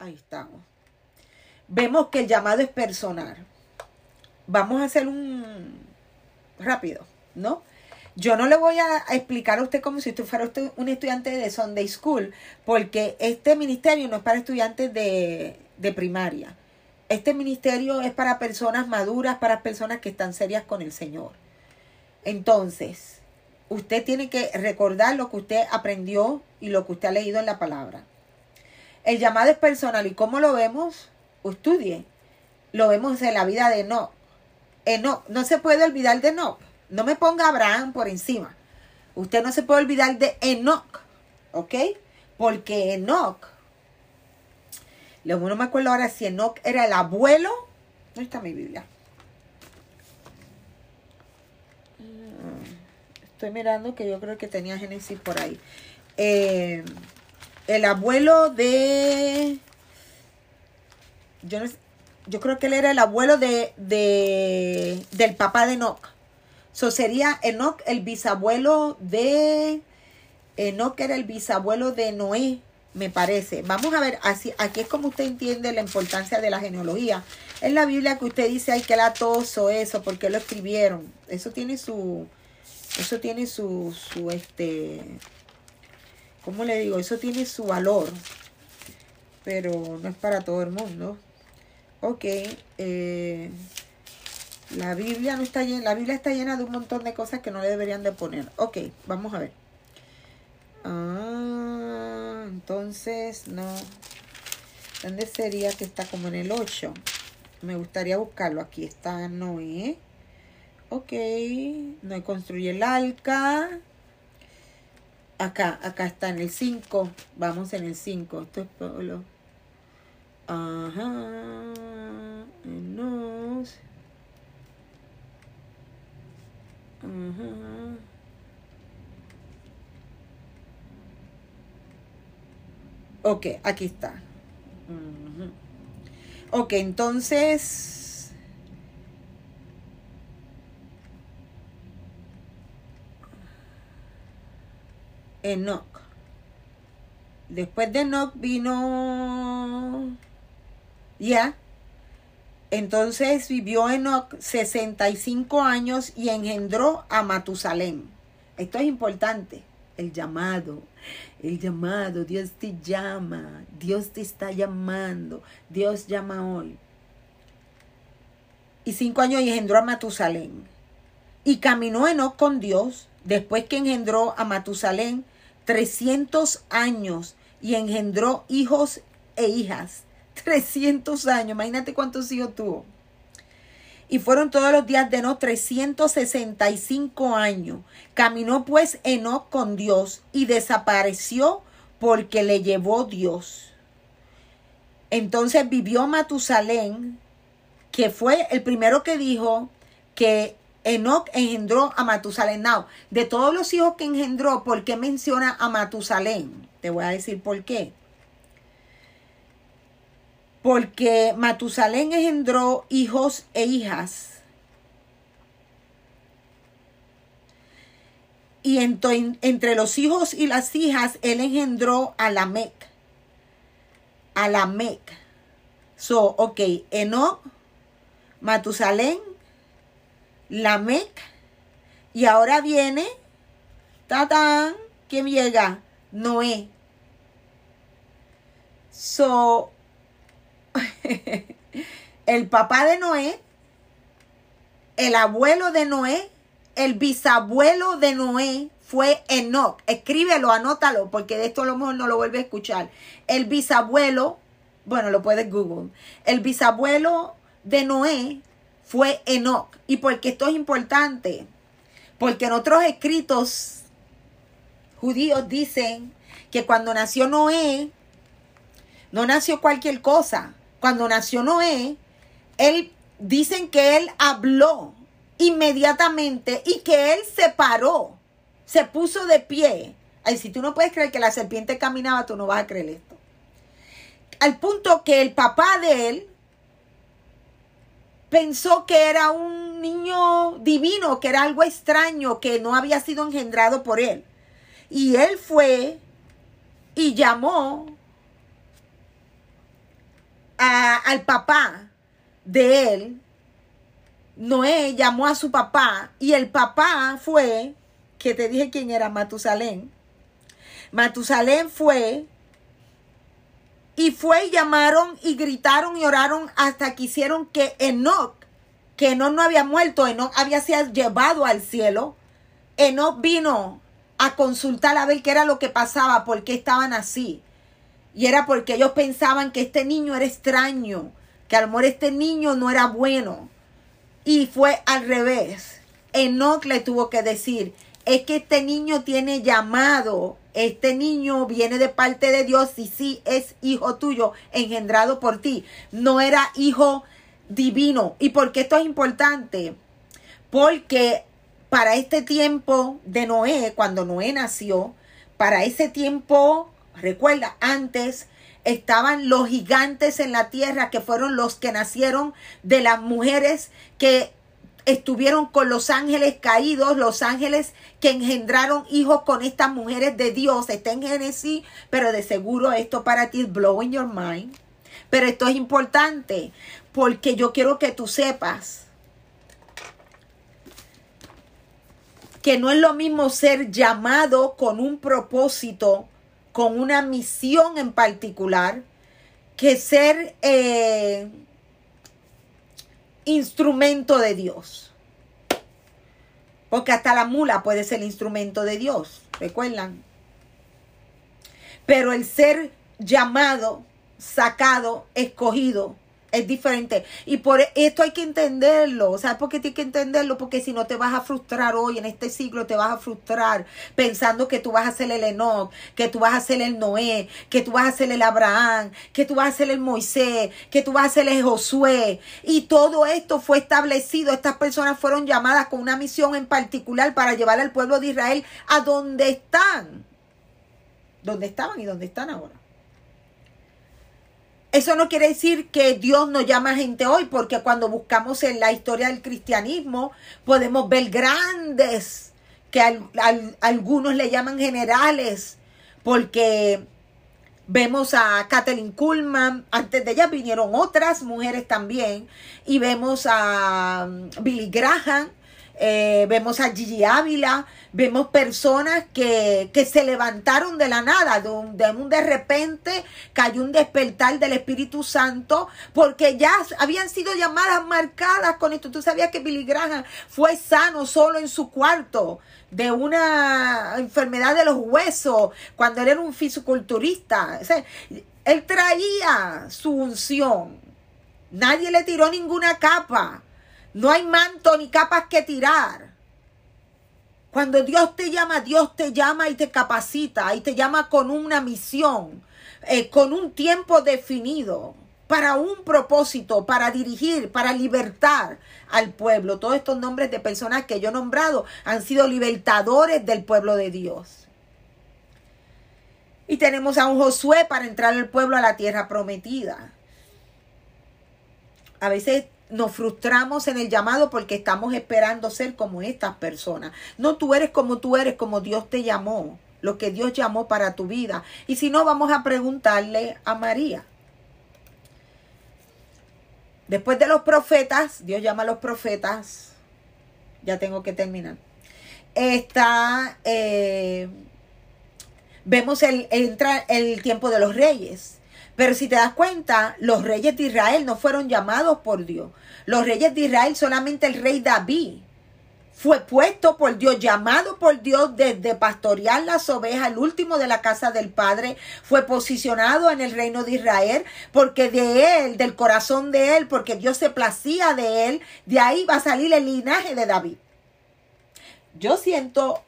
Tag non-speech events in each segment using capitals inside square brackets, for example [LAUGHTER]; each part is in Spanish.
Ahí estamos. Vemos que el llamado es personal. Vamos a hacer un rápido, ¿no? Yo no le voy a explicar a usted como si usted fuera un estudiante de Sunday School, porque este ministerio no es para estudiantes de, de primaria. Este ministerio es para personas maduras, para personas que están serias con el Señor. Entonces, usted tiene que recordar lo que usted aprendió y lo que usted ha leído en la palabra. El llamado es personal y cómo lo vemos, estudie. Lo vemos en la vida de Enoch. Enoch, no se puede olvidar de Enoch. No me ponga Abraham por encima. Usted no se puede olvidar de Enoch, ¿ok? Porque Enoch, no me acuerdo ahora si Enoch era el abuelo. ¿Dónde está mi Biblia? Estoy mirando que yo creo que tenía Génesis por ahí. Eh, el abuelo de. Yo, yo creo que él era el abuelo de, de del papá de Enoch. So sería Enoch el bisabuelo de. Enoch era el bisabuelo de Noé, me parece. Vamos a ver, así, aquí es como usted entiende la importancia de la genealogía. En la Biblia que usted dice, ay, que latoso eso, porque lo escribieron. Eso tiene su, eso tiene su, su este, ¿cómo le digo? Eso tiene su valor, pero no es para todo el mundo. Ok, eh, la Biblia no está llena, la Biblia está llena de un montón de cosas que no le deberían de poner. Ok, vamos a ver. Ah, entonces, no. ¿Dónde sería que está como en el 8? Me gustaría buscarlo. Aquí está Noé. Ok, no construye el arca. Acá, acá está en el 5. Vamos en el 5. Esto es pueblo. Ajá. Nos. Ajá. Ok, aquí está. Ok, entonces Enoch. Después de Enoch vino... Ya. Entonces vivió Enoch 65 años y engendró a Matusalén. Esto es importante. El llamado. El llamado. Dios te llama. Dios te está llamando. Dios llama hoy. Y cinco años y engendró a Matusalén. Y caminó Enoch con Dios después que engendró a Matusalén 300 años y engendró hijos e hijas. 300 años, imagínate cuántos hijos tuvo. Y fueron todos los días de Enoch 365 años. Caminó pues Enoch con Dios y desapareció porque le llevó Dios. Entonces vivió Matusalén, que fue el primero que dijo que Enoch engendró a Matusalén. de todos los hijos que engendró, ¿por qué menciona a Matusalén? Te voy a decir por qué. Porque Matusalén engendró hijos e hijas. Y entre los hijos y las hijas, él engendró a Lamec. A Lamec. So, ok, Enoch, Matusalén, Lamec. Y ahora viene, tatán, ¿quién llega? Noé. So, [LAUGHS] el papá de Noé, el abuelo de Noé, el bisabuelo de Noé fue Enoch. Escríbelo, anótalo, porque de esto a lo mejor no lo vuelve a escuchar. El bisabuelo, bueno, lo puedes Google. El bisabuelo de Noé fue Enoch. ¿Y por qué esto es importante? Porque en otros escritos judíos dicen que cuando nació Noé, no nació cualquier cosa. Cuando nació Noé, él dicen que él habló inmediatamente y que él se paró, se puso de pie. Ay, si tú no puedes creer que la serpiente caminaba, tú no vas a creer esto. Al punto que el papá de él pensó que era un niño divino, que era algo extraño, que no había sido engendrado por él. Y él fue y llamó al papá de él, Noé llamó a su papá y el papá fue, que te dije quién era, Matusalén. Matusalén fue y fue y llamaron y gritaron y oraron hasta que hicieron que Enoch, que Enoch no había muerto, Enoch había sido llevado al cielo. Enoch vino a consultar a ver qué era lo que pasaba, por qué estaban así. Y era porque ellos pensaban que este niño era extraño, que al lo este niño no era bueno. Y fue al revés. Enoch le tuvo que decir, es que este niño tiene llamado, este niño viene de parte de Dios y sí es hijo tuyo, engendrado por ti. No era hijo divino. ¿Y por qué esto es importante? Porque para este tiempo de Noé, cuando Noé nació, para ese tiempo Recuerda, antes estaban los gigantes en la tierra que fueron los que nacieron de las mujeres que estuvieron con los ángeles caídos, los ángeles que engendraron hijos con estas mujeres de Dios. Está en Génesis, pero de seguro esto para ti es blowing your mind. Pero esto es importante porque yo quiero que tú sepas que no es lo mismo ser llamado con un propósito con una misión en particular que ser eh, instrumento de Dios. Porque hasta la mula puede ser instrumento de Dios, ¿recuerdan? Pero el ser llamado, sacado, escogido, es diferente. Y por esto hay que entenderlo. ¿Sabes por qué tienes que entenderlo? Porque si no te vas a frustrar hoy, en este siglo te vas a frustrar pensando que tú vas a ser el Enoch, que tú vas a ser el Noé, que tú vas a ser el Abraham, que tú vas a ser el Moisés, que tú vas a ser el Josué. Y todo esto fue establecido. Estas personas fueron llamadas con una misión en particular para llevar al pueblo de Israel a donde están. Donde estaban y donde están ahora. Eso no quiere decir que Dios no llama gente hoy, porque cuando buscamos en la historia del cristianismo podemos ver grandes, que algunos le llaman generales, porque vemos a Kathleen Kuhlman, antes de ella vinieron otras mujeres también, y vemos a um, Billy Graham, eh, vemos a Gigi Ávila, vemos personas que, se levantaron de la nada, de un, de repente cayó un despertar del Espíritu Santo, porque ya habían sido llamadas marcadas con esto. Tú sabías que Billy Graham fue sano solo en su cuarto de una enfermedad de los huesos cuando él era un fisiculturista. él traía su unción. Nadie le tiró ninguna capa. No hay manto ni capas que tirar. Cuando Dios te llama, Dios te llama y te capacita y te llama con una misión, eh, con un tiempo definido, para un propósito, para dirigir, para libertar al pueblo. Todos estos nombres de personas que yo he nombrado han sido libertadores del pueblo de Dios. Y tenemos a un Josué para entrar al pueblo a la tierra prometida. A veces nos frustramos en el llamado porque estamos esperando ser como estas personas. No, tú eres como tú eres, como Dios te llamó, lo que Dios llamó para tu vida. Y si no, vamos a preguntarle a María. Después de los profetas, Dios llama a los profetas. Ya tengo que terminar. Está, eh, vemos el, entra el tiempo de los reyes. Pero si te das cuenta, los reyes de Israel no fueron llamados por Dios. Los reyes de Israel, solamente el rey David fue puesto por Dios, llamado por Dios desde pastorear las ovejas, el último de la casa del Padre, fue posicionado en el reino de Israel, porque de él, del corazón de él, porque Dios se placía de él, de ahí va a salir el linaje de David. Yo siento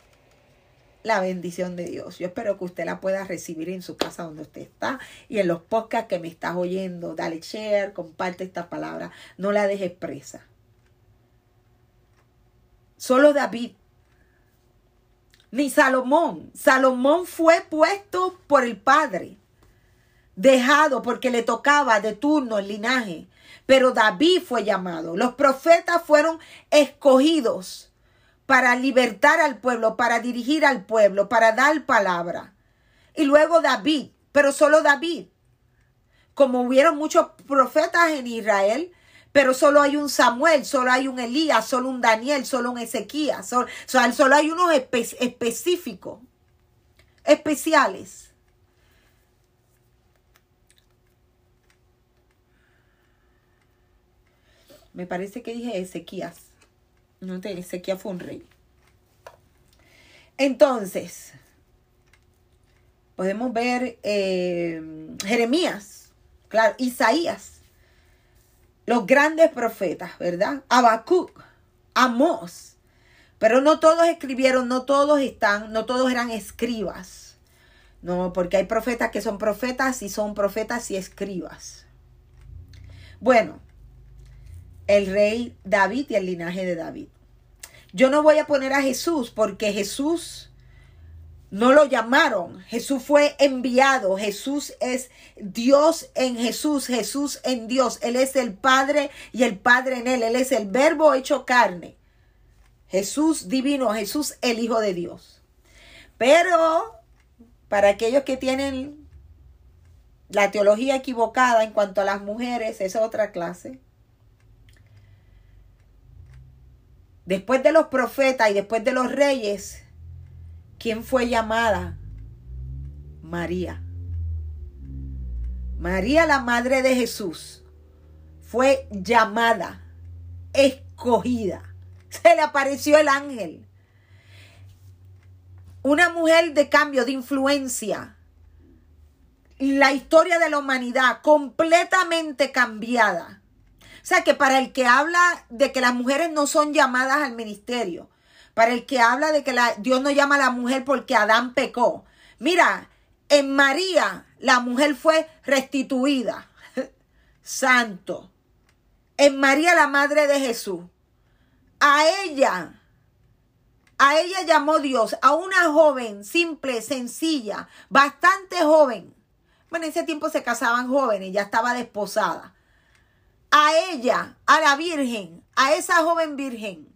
la bendición de Dios. Yo espero que usted la pueda recibir en su casa donde usted está y en los podcasts que me estás oyendo. Dale share, comparte esta palabra, no la dejes presa. Solo David, ni Salomón. Salomón fue puesto por el Padre, dejado porque le tocaba de turno el linaje. Pero David fue llamado. Los profetas fueron escogidos para libertar al pueblo, para dirigir al pueblo, para dar palabra. Y luego David, pero solo David. como hubieron muchos profetas en Israel, pero solo hay un Samuel, solo hay un Elías, solo un Daniel, solo un Ezequías, solo, hay unos específicos, especiales. Me parece que dije Ezequías. No te, Ezequías fue un rey. Entonces, podemos ver eh, Jeremías, claro, Isaías, los grandes profetas, ¿verdad? Habacuc, Amós. Pero no todos escribieron, no todos están, no todos eran escribas. No, porque hay profetas que son profetas y son profetas y escribas. Bueno, el rey David y el linaje de David. Yo no voy a poner a Jesús porque Jesús no lo llamaron. Jesús fue enviado. Jesús es Dios en Jesús, Jesús en Dios. Él es el Padre y el Padre en Él. Él es el verbo hecho carne. Jesús divino, Jesús el Hijo de Dios. Pero para aquellos que tienen la teología equivocada en cuanto a las mujeres, es otra clase. Después de los profetas y después de los reyes, ¿quién fue llamada? María. María, la madre de Jesús, fue llamada, escogida. Se le apareció el ángel. Una mujer de cambio, de influencia. La historia de la humanidad completamente cambiada sea que para el que habla de que las mujeres no son llamadas al ministerio, para el que habla de que la, Dios no llama a la mujer porque Adán pecó. Mira, en María la mujer fue restituida. [LAUGHS] Santo. En María la madre de Jesús. A ella, a ella llamó Dios, a una joven simple, sencilla, bastante joven. Bueno, en ese tiempo se casaban jóvenes, ya estaba desposada a ella, a la Virgen, a esa joven Virgen.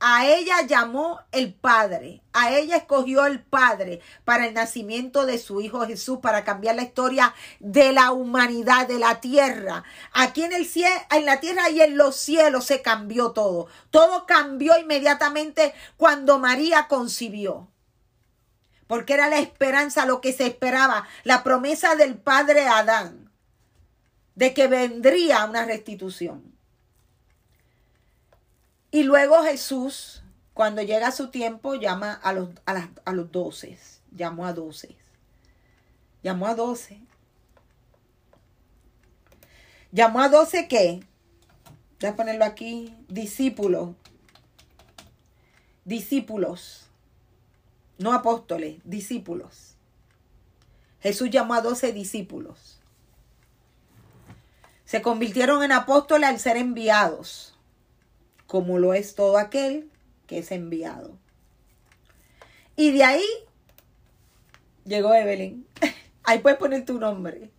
A ella llamó el Padre, a ella escogió el Padre para el nacimiento de su Hijo Jesús, para cambiar la historia de la humanidad, de la tierra. Aquí en el cielo, en la tierra y en los cielos se cambió todo. Todo cambió inmediatamente cuando María concibió. Porque era la esperanza, lo que se esperaba, la promesa del Padre Adán de que vendría una restitución. Y luego Jesús, cuando llega su tiempo, llama a los, a, los doce. Llamó a doce. Llamó a doce. Llamó a doce qué? Voy a ponerlo aquí. Discípulos. Discípulos. No apóstoles, discípulos. Jesús llamó a doce discípulos. Se convirtieron en apóstoles al ser enviados, como lo es todo aquel que es enviado. Y de ahí llegó Evelyn. [LAUGHS] Ahí puedes poner tu nombre.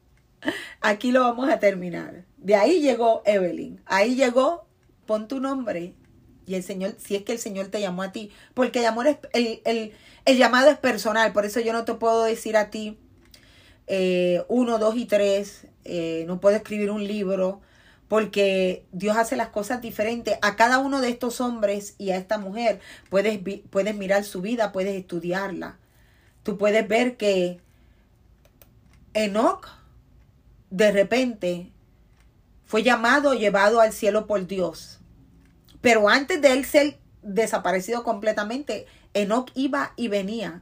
Aquí lo vamos a terminar. De ahí llegó Evelyn. Ahí llegó, pon tu nombre. Y el Señor, si es que el Señor te llamó a ti, porque el, es, el, llamado es personal, por eso yo no te puedo decir a ti eh, uno, dos y tres, eh, no puedo escribir un libro, porque Dios hace las cosas diferentes. A cada uno de estos hombres y a esta mujer puedes, puedes mirar su vida, puedes estudiarla. Tú puedes ver que Enoch de repente fue llamado, llevado al cielo por Dios. Pero antes de él ser desaparecido completamente, Enoch iba y venía.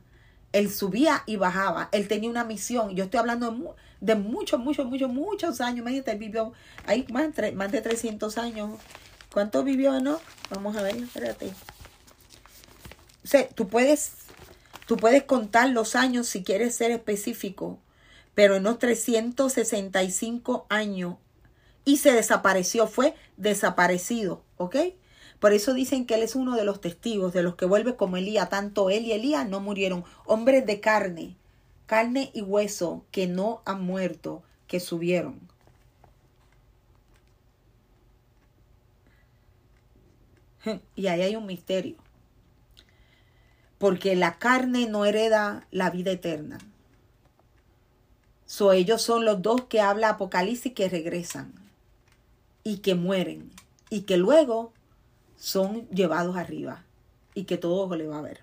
Él subía y bajaba. Él tenía una misión. Yo estoy hablando de, muchos, muchos, muchos, muchos años. Imagínate, él vivió hay más, más de 300 años. ¿Cuánto vivió, no? Vamos a ver, espérate. O sea, tú puedes, tú puedes contar los años si quieres ser específico, pero en los 365 años y se desapareció, fue desaparecido, ¿ok? Por eso dicen que él es uno de los testigos, de los que vuelve como Elías. Tanto él y Elías no murieron. Hombres de carne, carne y hueso que no han muerto, que subieron. [LAUGHS] Y ahí hay un misterio. Porque la carne no hereda la vida eterna. So, ellos son los dos que habla Apocalipsis que regresan y que mueren y que luego son llevados arriba y que todo le va a ver.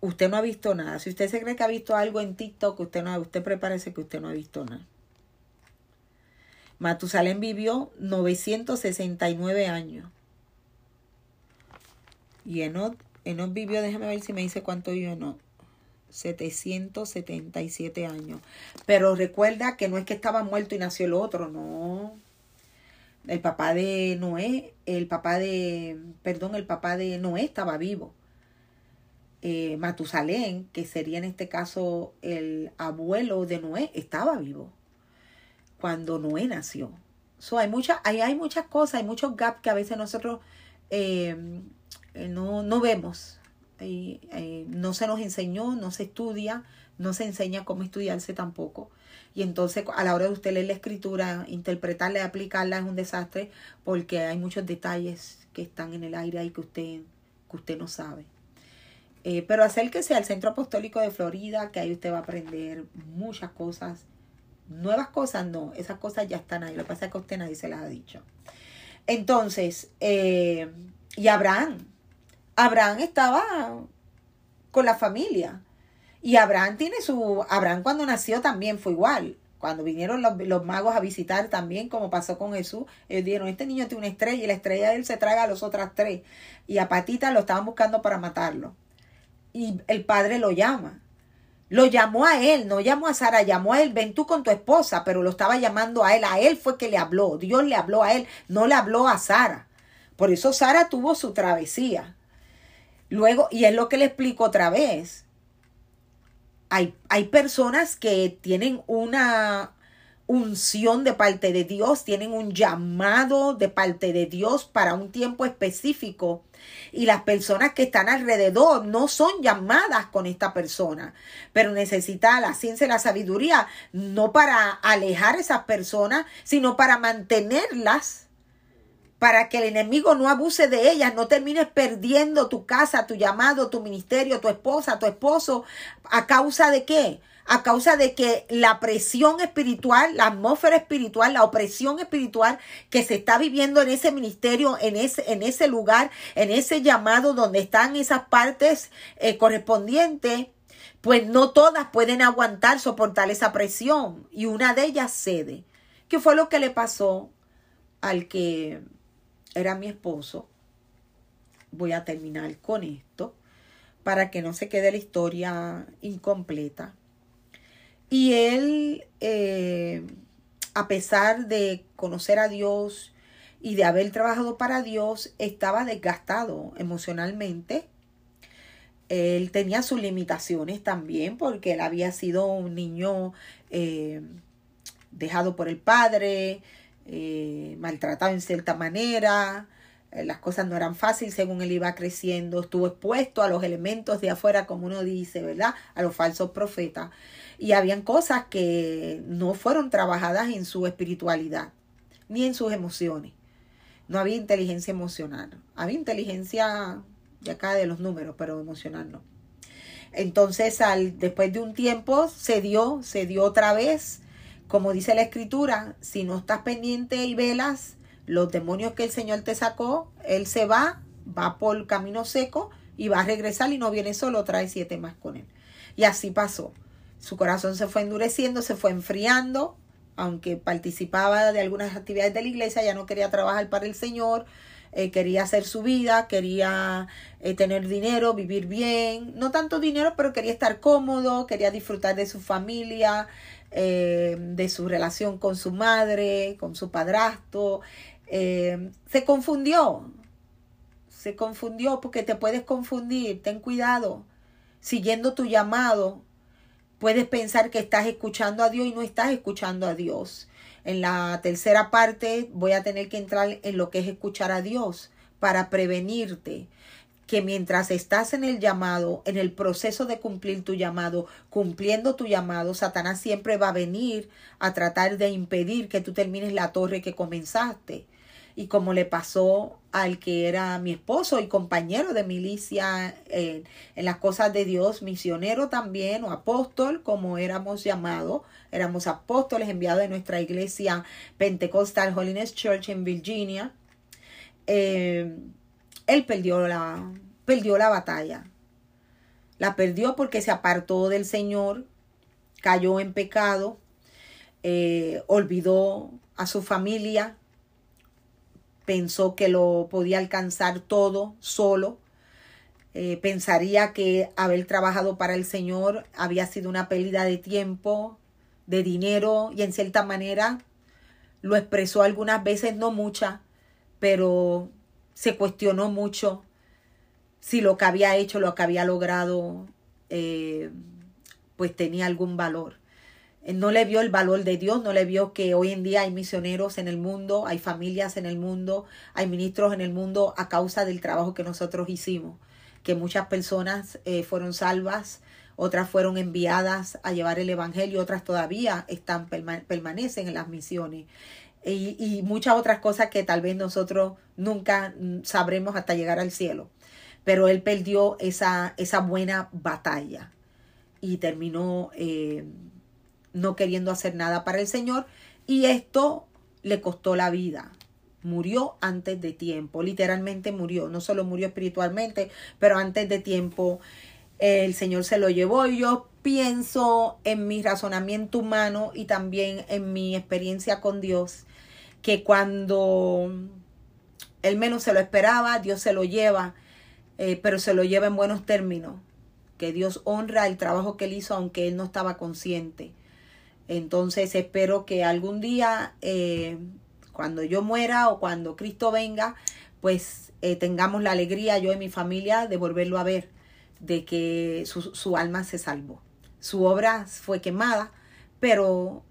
Usted no ha visto nada. Si usted se cree que ha visto algo en TikTok, usted no, usted prepárese que usted no ha visto nada. Matusalén vivió 969 años. Y Enoch, Enoch vivió, déjame ver si me dice cuánto vivió Enoch. 777 años. Pero recuerda que no es que estaba muerto y nació el otro, no. El papá de Noé, el papá de, perdón, el papá de Noé estaba vivo. Eh, Matusalén, que sería en este caso el abuelo de Noé, estaba vivo cuando Noé nació. So, hay, muchas hay, hay muchas cosas, hay muchos gaps que a veces nosotros eh, no, no vemos eh, no se nos enseñó, no se estudia, no se enseña cómo estudiarse tampoco. Y entonces a la hora de usted leer la escritura, interpretarla y aplicarla es un desastre porque hay muchos detalles que están en el aire ahí que usted, que usted no sabe. Eh, pero acérquese al Centro Apostólico de Florida, que ahí usted va a aprender muchas cosas. Nuevas cosas no, esas cosas ya están ahí. Lo que pasa es que usted nadie se las ha dicho. Entonces, eh, y Abraham, Abraham estaba con la familia. Y Abraham tiene su... Abraham cuando nació también fue igual. Cuando vinieron los, magos a visitar también, como pasó con Jesús, ellos dijeron, este niño tiene una estrella y la estrella de él se traga a los otras tres. Y a Patita lo estaban buscando para matarlo. Y el padre lo llama. Lo llamó a él, no llamó a Sara, llamó a él, ven tú con tu esposa, pero lo estaba llamando a él. A él fue que le habló, Dios le habló a él, no le habló a Sara. Por eso Sara tuvo su travesía. Luego, y es lo que le explico otra vez, hay, hay personas que tienen una unción de parte de Dios, tienen un llamado de parte de Dios para un tiempo específico y las personas que están alrededor no son llamadas con esta persona, pero necesita la ciencia y la sabiduría no para alejar a esas personas, sino para mantenerlas para que el enemigo no abuse de ellas, no termines perdiendo tu casa, tu llamado, tu ministerio, tu esposa, tu esposo, a causa de qué? A causa de que la presión espiritual, la atmósfera espiritual, la opresión espiritual que se está viviendo en ese ministerio, en ese, en ese lugar, en ese llamado donde están esas partes eh, correspondientes, pues no todas pueden aguantar, soportar esa presión. Y una de ellas cede. ¿Qué fue lo que le pasó al que era mi esposo. Voy a terminar con esto para que no se quede la historia incompleta. Y él, eh, a pesar de conocer a Dios y de haber trabajado para Dios, estaba desgastado emocionalmente. Él tenía sus limitaciones también porque él había sido un niño eh, dejado por el padre, eh, maltratado en cierta manera, eh, las cosas no eran fáciles según él iba creciendo, estuvo expuesto a los elementos de afuera, como uno dice, ¿verdad? A los falsos profetas. Y habían cosas que no fueron trabajadas en su espiritualidad, ni en sus emociones. No había inteligencia emocional. Había inteligencia de acá de los números, pero emocional no. Entonces, al, después de un tiempo, se dio, se dio otra vez como dice la escritura, si no estás pendiente y velas, los demonios que el Señor te sacó, Él se va, va por camino seco y va a regresar y no viene solo, trae siete más con Él. Y así pasó. Su corazón se fue endureciendo, se fue enfriando, aunque participaba de algunas actividades de la iglesia, ya no quería trabajar para el Señor, eh, quería hacer su vida, quería eh, tener dinero, vivir bien, no tanto dinero, pero quería estar cómodo, quería disfrutar de su familia, eh, de su relación con su madre, con su padrastro. Eh, se confundió, se confundió porque te puedes confundir, ten cuidado. Siguiendo tu llamado, puedes pensar que estás escuchando a Dios y no estás escuchando a Dios. En la tercera parte voy a tener que entrar en lo que es escuchar a Dios para prevenirte que mientras estás en el llamado, en el proceso de cumplir tu llamado, cumpliendo tu llamado, Satanás siempre va a venir a tratar de impedir que tú termines la torre que comenzaste. y como le pasó al que era mi esposo y compañero de milicia en, en las cosas de Dios, misionero también o apóstol, como éramos llamados, éramos apóstoles enviados de nuestra iglesia Pentecostal Holiness Church en Virginia. Eh, él perdió la, perdió la batalla. La perdió porque se apartó del Señor, cayó en pecado, eh, olvidó a su familia, pensó que lo podía alcanzar todo solo. Eh, pensaría que haber trabajado para el Señor había sido una pérdida de tiempo, de dinero y en cierta manera lo expresó algunas veces, no muchas, pero se cuestionó mucho si lo que había hecho, lo que había logrado, eh, pues tenía algún valor. No le vio el valor de Dios, no le vio que hoy en día hay misioneros en el mundo, hay familias en el mundo, hay ministros en el mundo a causa del trabajo que nosotros hicimos, que muchas personas eh, fueron salvas, otras fueron enviadas a llevar el Evangelio, otras todavía están permanecen en las misiones. Y, muchas otras cosas que tal vez nosotros nunca mm, sabremos hasta llegar al cielo. Pero él perdió esa, esa buena batalla y terminó eh, no queriendo hacer nada para el Señor y esto le costó la vida. Murió antes de tiempo, literalmente murió, no solo murió espiritualmente, pero antes de tiempo el Señor se lo llevó. Y yo pienso en mi razonamiento humano y también en mi experiencia con Dios, que cuando él menos se lo esperaba, Dios se lo lleva eh, pero se lo lleva en buenos términos, que Dios honra el trabajo que él hizo aunque él no estaba consciente. Entonces espero que algún día, eh, cuando yo muera o cuando Cristo venga, pues eh, tengamos la alegría, yo y mi familia, de volverlo a ver, de que su, su alma se salvó. Su obra fue quemada, pero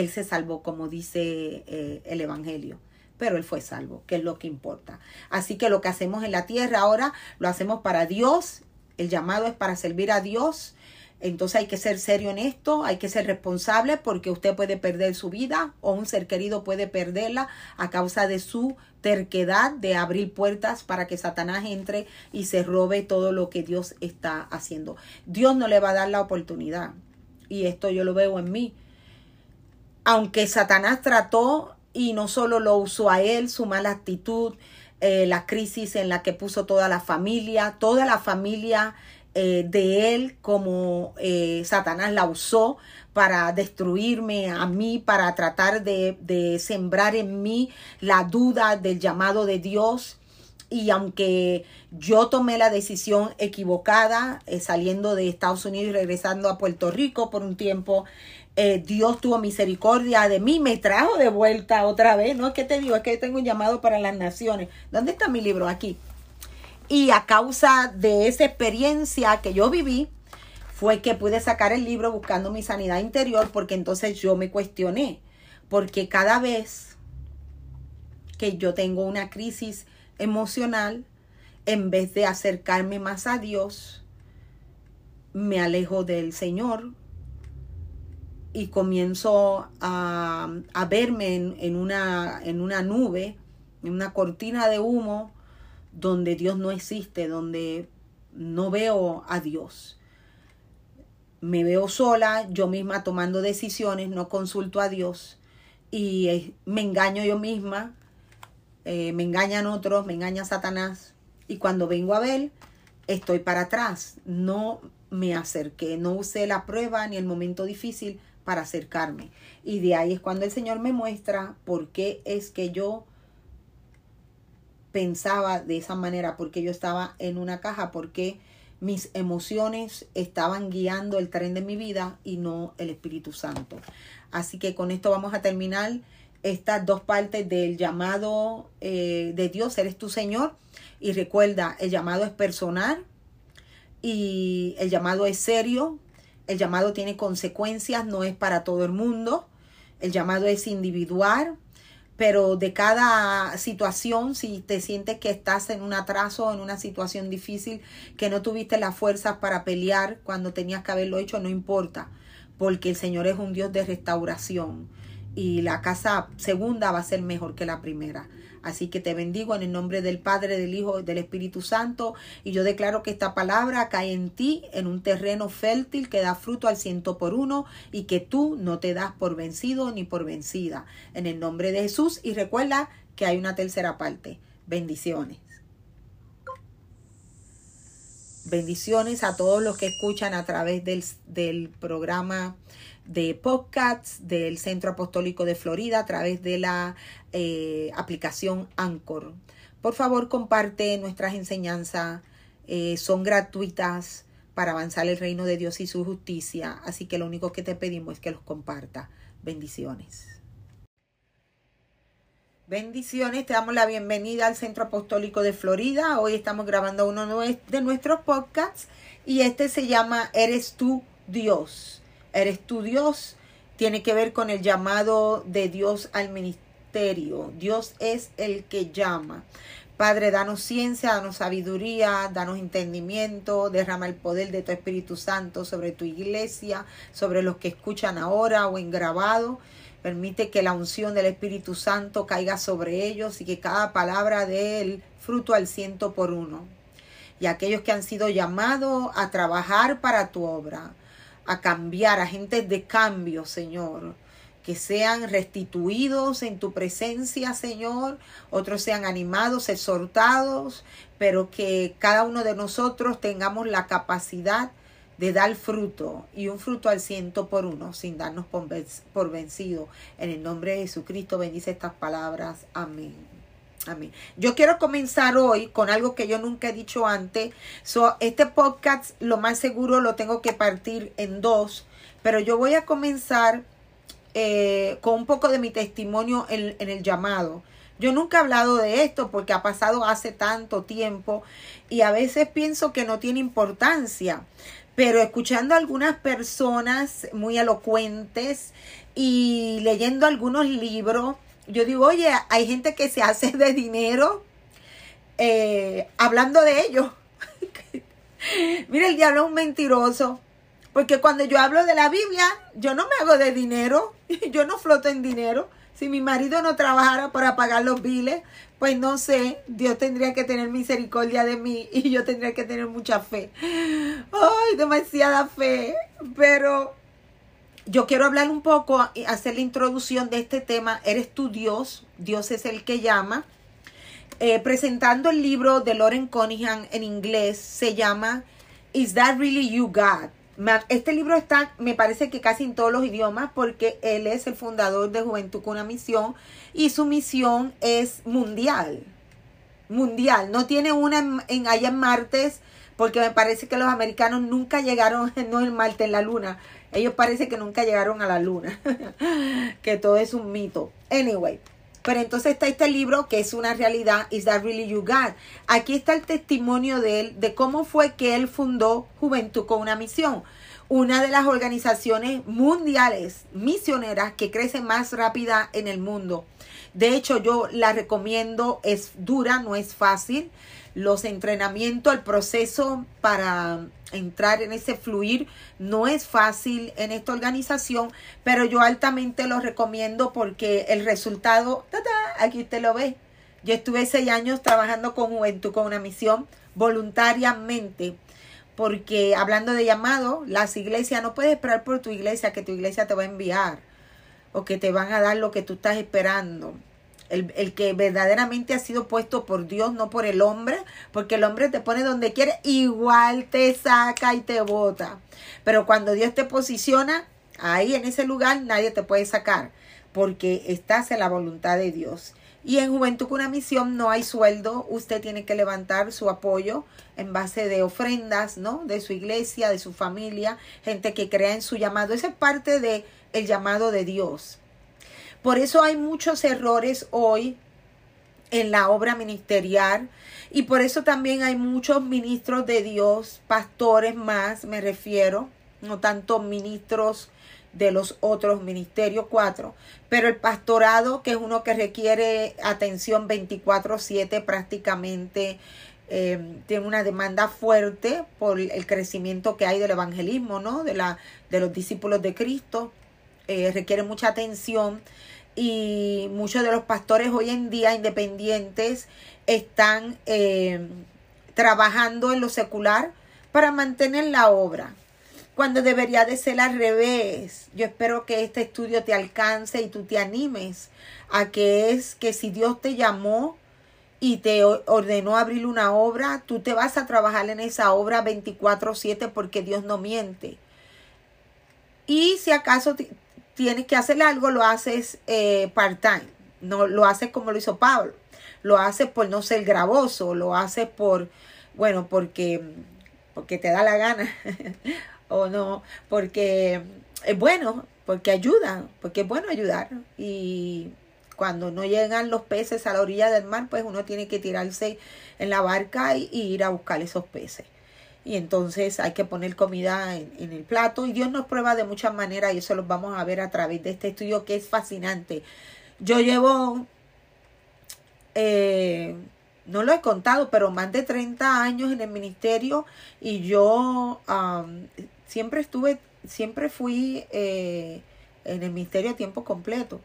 él se salvó, como dice el Evangelio pero él fue salvo, que es lo que importa. Así que lo que hacemos en la tierra ahora lo hacemos para Dios, el llamado es para servir a Dios. Entonces hay que ser serio en esto, hay que ser responsable porque usted puede perder su vida o un ser querido puede perderla a causa de su terquedad de abrir puertas para que Satanás entre y se robe todo lo que Dios está haciendo. Dios no le va a dar la oportunidad. Y esto yo lo veo en mí. Aunque Satanás trató y no solo lo usó a él, su mala actitud, eh, la crisis en la que puso toda la familia, toda la familia eh, de él como eh, Satanás la usó para destruirme a mí, para tratar de, de sembrar en mí la duda del llamado de Dios. Y aunque yo tomé la decisión equivocada, saliendo de Estados Unidos y regresando a Puerto Rico por un tiempo, eh, Dios tuvo misericordia de mí, me trajo de vuelta otra vez. No es que te digo, es que tengo un llamado para las naciones. ¿Dónde está mi libro? Aquí. Y a causa de esa experiencia que yo viví, fue que pude sacar el libro buscando mi sanidad interior, porque entonces yo me cuestioné. Porque cada vez que yo tengo una crisis emocional, en vez de acercarme más a Dios, me alejo del Señor, y comienzo a, verme en, una, en una nube, en una cortina de humo, donde Dios no existe, donde no veo a Dios. Me veo sola, yo misma tomando decisiones, no consulto a Dios y eh, me engaño yo misma, eh, me engañan otros, me engaña Satanás y cuando vengo a ver, estoy para atrás, no me acerqué, no usé la prueba ni el momento difícil para acercarme. Y de ahí es cuando el Señor me muestra por qué es que yo pensaba de esa manera, porque yo estaba en una caja, porque mis emociones estaban guiando el tren de mi vida y no el Espíritu Santo. Así que con esto vamos a terminar estas dos partes del llamado eh, de Dios, eres tu Señor. Y recuerda, el llamado es personal y el llamado es serio, el llamado tiene consecuencias, no es para todo el mundo. El llamado es individual, pero de cada situación, si te sientes que estás en un atraso, en una situación difícil, que no tuviste las fuerzas para pelear cuando tenías que haberlo hecho, no importa, porque el Señor es un Dios de restauración y la casa segunda va a ser mejor que la primera. Así que te bendigo en el nombre del Padre, del Hijo y del Espíritu Santo. Y yo declaro que esta palabra cae en ti, en un terreno fértil que da fruto al ciento por uno y que tú no te das por vencido ni por vencida. En el nombre de Jesús. Y recuerda que hay una tercera parte. Bendiciones. Bendiciones a todos los que escuchan a través del, del programa de podcasts del Centro Apostólico de Florida a través de la eh, aplicación Anchor. Por favor, comparte nuestras enseñanzas, eh, son gratuitas para avanzar el reino de Dios y su justicia, así que lo único que te pedimos es que los comparta. Bendiciones. Bendiciones, te damos la bienvenida al Centro Apostólico de Florida. Hoy estamos grabando uno de nuestros podcasts y este se llama Eres tú Dios eres tu Dios, tiene que ver con el llamado de Dios al ministerio. Dios es el que llama. Padre, danos ciencia, danos sabiduría, danos entendimiento, derrama el poder de tu Espíritu Santo sobre tu iglesia, sobre los que escuchan ahora o en grabado. Permite que la unción del Espíritu Santo caiga sobre ellos y que cada palabra dé el fruto al ciento por uno. Y aquellos que han sido llamados a trabajar para tu obra, a cambiar, agentes de cambio, Señor. Que sean restituidos en tu presencia, Señor. Otros sean animados, exhortados, pero que cada uno de nosotros tengamos la capacidad de dar fruto y un fruto al ciento por uno sin darnos por vencido. En el nombre de Jesucristo bendice estas palabras. Amén. Amén. Yo quiero comenzar hoy con algo que yo nunca he dicho antes. So, este podcast lo más seguro lo tengo que partir en dos, pero yo voy a comenzar eh, con un poco de mi testimonio en, el llamado. Yo nunca he hablado de esto porque ha pasado hace tanto tiempo y a veces pienso que no tiene importancia. Pero escuchando a algunas personas muy elocuentes y leyendo algunos libros, yo digo, oye, hay gente que se hace de dinero eh, hablando de ellos. [LAUGHS] Mira, el diablo es un mentiroso. Porque cuando yo hablo de la Biblia, yo no me hago de dinero. [LAUGHS] Yo no floto en dinero. Si mi marido no trabajara para pagar los biles, pues no sé, Dios tendría que tener misericordia de mí [LAUGHS] y yo tendría que tener mucha fe. Ay, demasiada fe. Pero yo quiero hablar un poco, hacer la introducción de este tema. Eres tu Dios, Dios es el que llama. Eh, presentando el libro de Loren Cunningham en inglés, se llama Is That Really You God? Este libro está, me parece que casi en todos los idiomas, porque él es el fundador de Juventud con una misión y su misión es mundial. Mundial. No tiene una en, en Martes, porque me parece que los americanos nunca llegaron, [LAUGHS] no en Marte, en la Luna, ellos parece que nunca llegaron a la luna, [LAUGHS] que todo es un mito. Anyway, pero entonces está este libro que es una realidad, Is That Really You God? Aquí está el testimonio de él, de cómo fue que él fundó Juventud con una misión. Una de las organizaciones mundiales misioneras que crece más rápida en el mundo. De hecho, yo la recomiendo, es dura, no es fácil los entrenamientos, el proceso para entrar en ese fluir no es fácil en esta organización, pero yo altamente lo recomiendo porque el resultado, aquí usted lo ve. Yo estuve seis años trabajando con Juventud, con una misión voluntariamente, porque hablando de llamado, las iglesias no puedes esperar por tu iglesia que tu iglesia te va a enviar o que te van a dar lo que tú estás esperando el, que verdaderamente ha sido puesto por Dios, no por el hombre, porque el hombre te pone donde quiere, igual te saca y te bota. Pero cuando Dios te posiciona, ahí en ese lugar nadie te puede sacar, porque estás en la voluntad de Dios. Y en Juventud con una misión no hay sueldo, usted tiene que levantar su apoyo en base de ofrendas, ¿no? De su iglesia, de su familia, gente que crea en su llamado. Esa es parte de el llamado de Dios. Por eso hay muchos errores hoy en la obra ministerial y por eso también hay muchos ministros de Dios, pastores más, me refiero, no tanto ministros de los otros ministerios, cuatro, pero el pastorado, que es uno que requiere atención 24/7 prácticamente, eh, tiene una demanda fuerte por el crecimiento que hay del evangelismo, ¿no? De, la, de los discípulos de Cristo, eh, requiere mucha atención y muchos de los pastores hoy en día independientes están eh, trabajando en lo secular para mantener la obra, cuando debería de ser al revés. Yo espero que este estudio te alcance y tú te animes a que es que si Dios te llamó y te ordenó abrir una obra, tú te vas a trabajar en esa obra 24/7 porque Dios no miente. Y si acaso tienes que hacer algo, lo haces eh, part-time. No lo haces como lo hizo Pablo. Lo haces por no ser gravoso, lo haces por, bueno, porque, porque te da la gana. [LAUGHS] o no, porque es bueno, porque ayuda, porque es bueno ayudar. Y cuando no llegan los peces a la orilla del mar, pues uno tiene que tirarse en la barca y, ir a buscar esos peces. Y entonces hay que poner comida en, el plato. Y Dios nos prueba de muchas maneras y eso lo vamos a ver a través de este estudio que es fascinante. Yo llevo, eh, no lo he contado, pero más de 30 años en el ministerio y yo siempre estuve, siempre fui eh, en el ministerio a tiempo completo.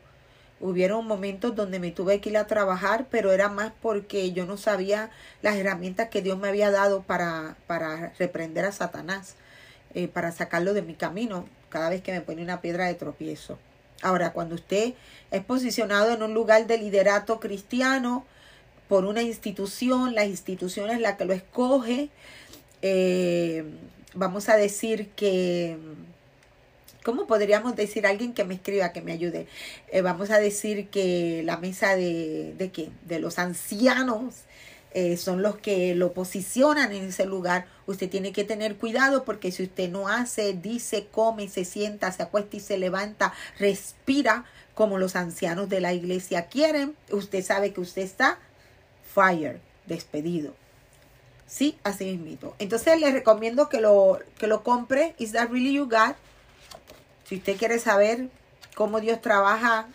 Hubieron momentos donde me tuve que ir a trabajar, pero era más porque yo no sabía las herramientas que Dios me había dado para, para reprender a Satanás, eh, para sacarlo de mi camino cada vez que me pone una piedra de tropiezo. Ahora, cuando usted es posicionado en un lugar de liderato cristiano por una institución, la institución es la que lo escoge, eh, vamos a decir que ¿Cómo podríamos decir alguien que me escriba, que me ayude? Eh, vamos a decir que la mesa de, de qué? De los ancianos eh, son los que lo posicionan en ese lugar. Usted tiene que tener cuidado porque si usted no hace, dice, come, se sienta, se acuesta y se levanta, respira como los ancianos de la iglesia quieren, usted sabe que usted está fire, despedido. Sí, así mismo. Entonces le recomiendo que lo, que lo compre. Is that really you got? Si usted quiere saber cómo Dios trabaja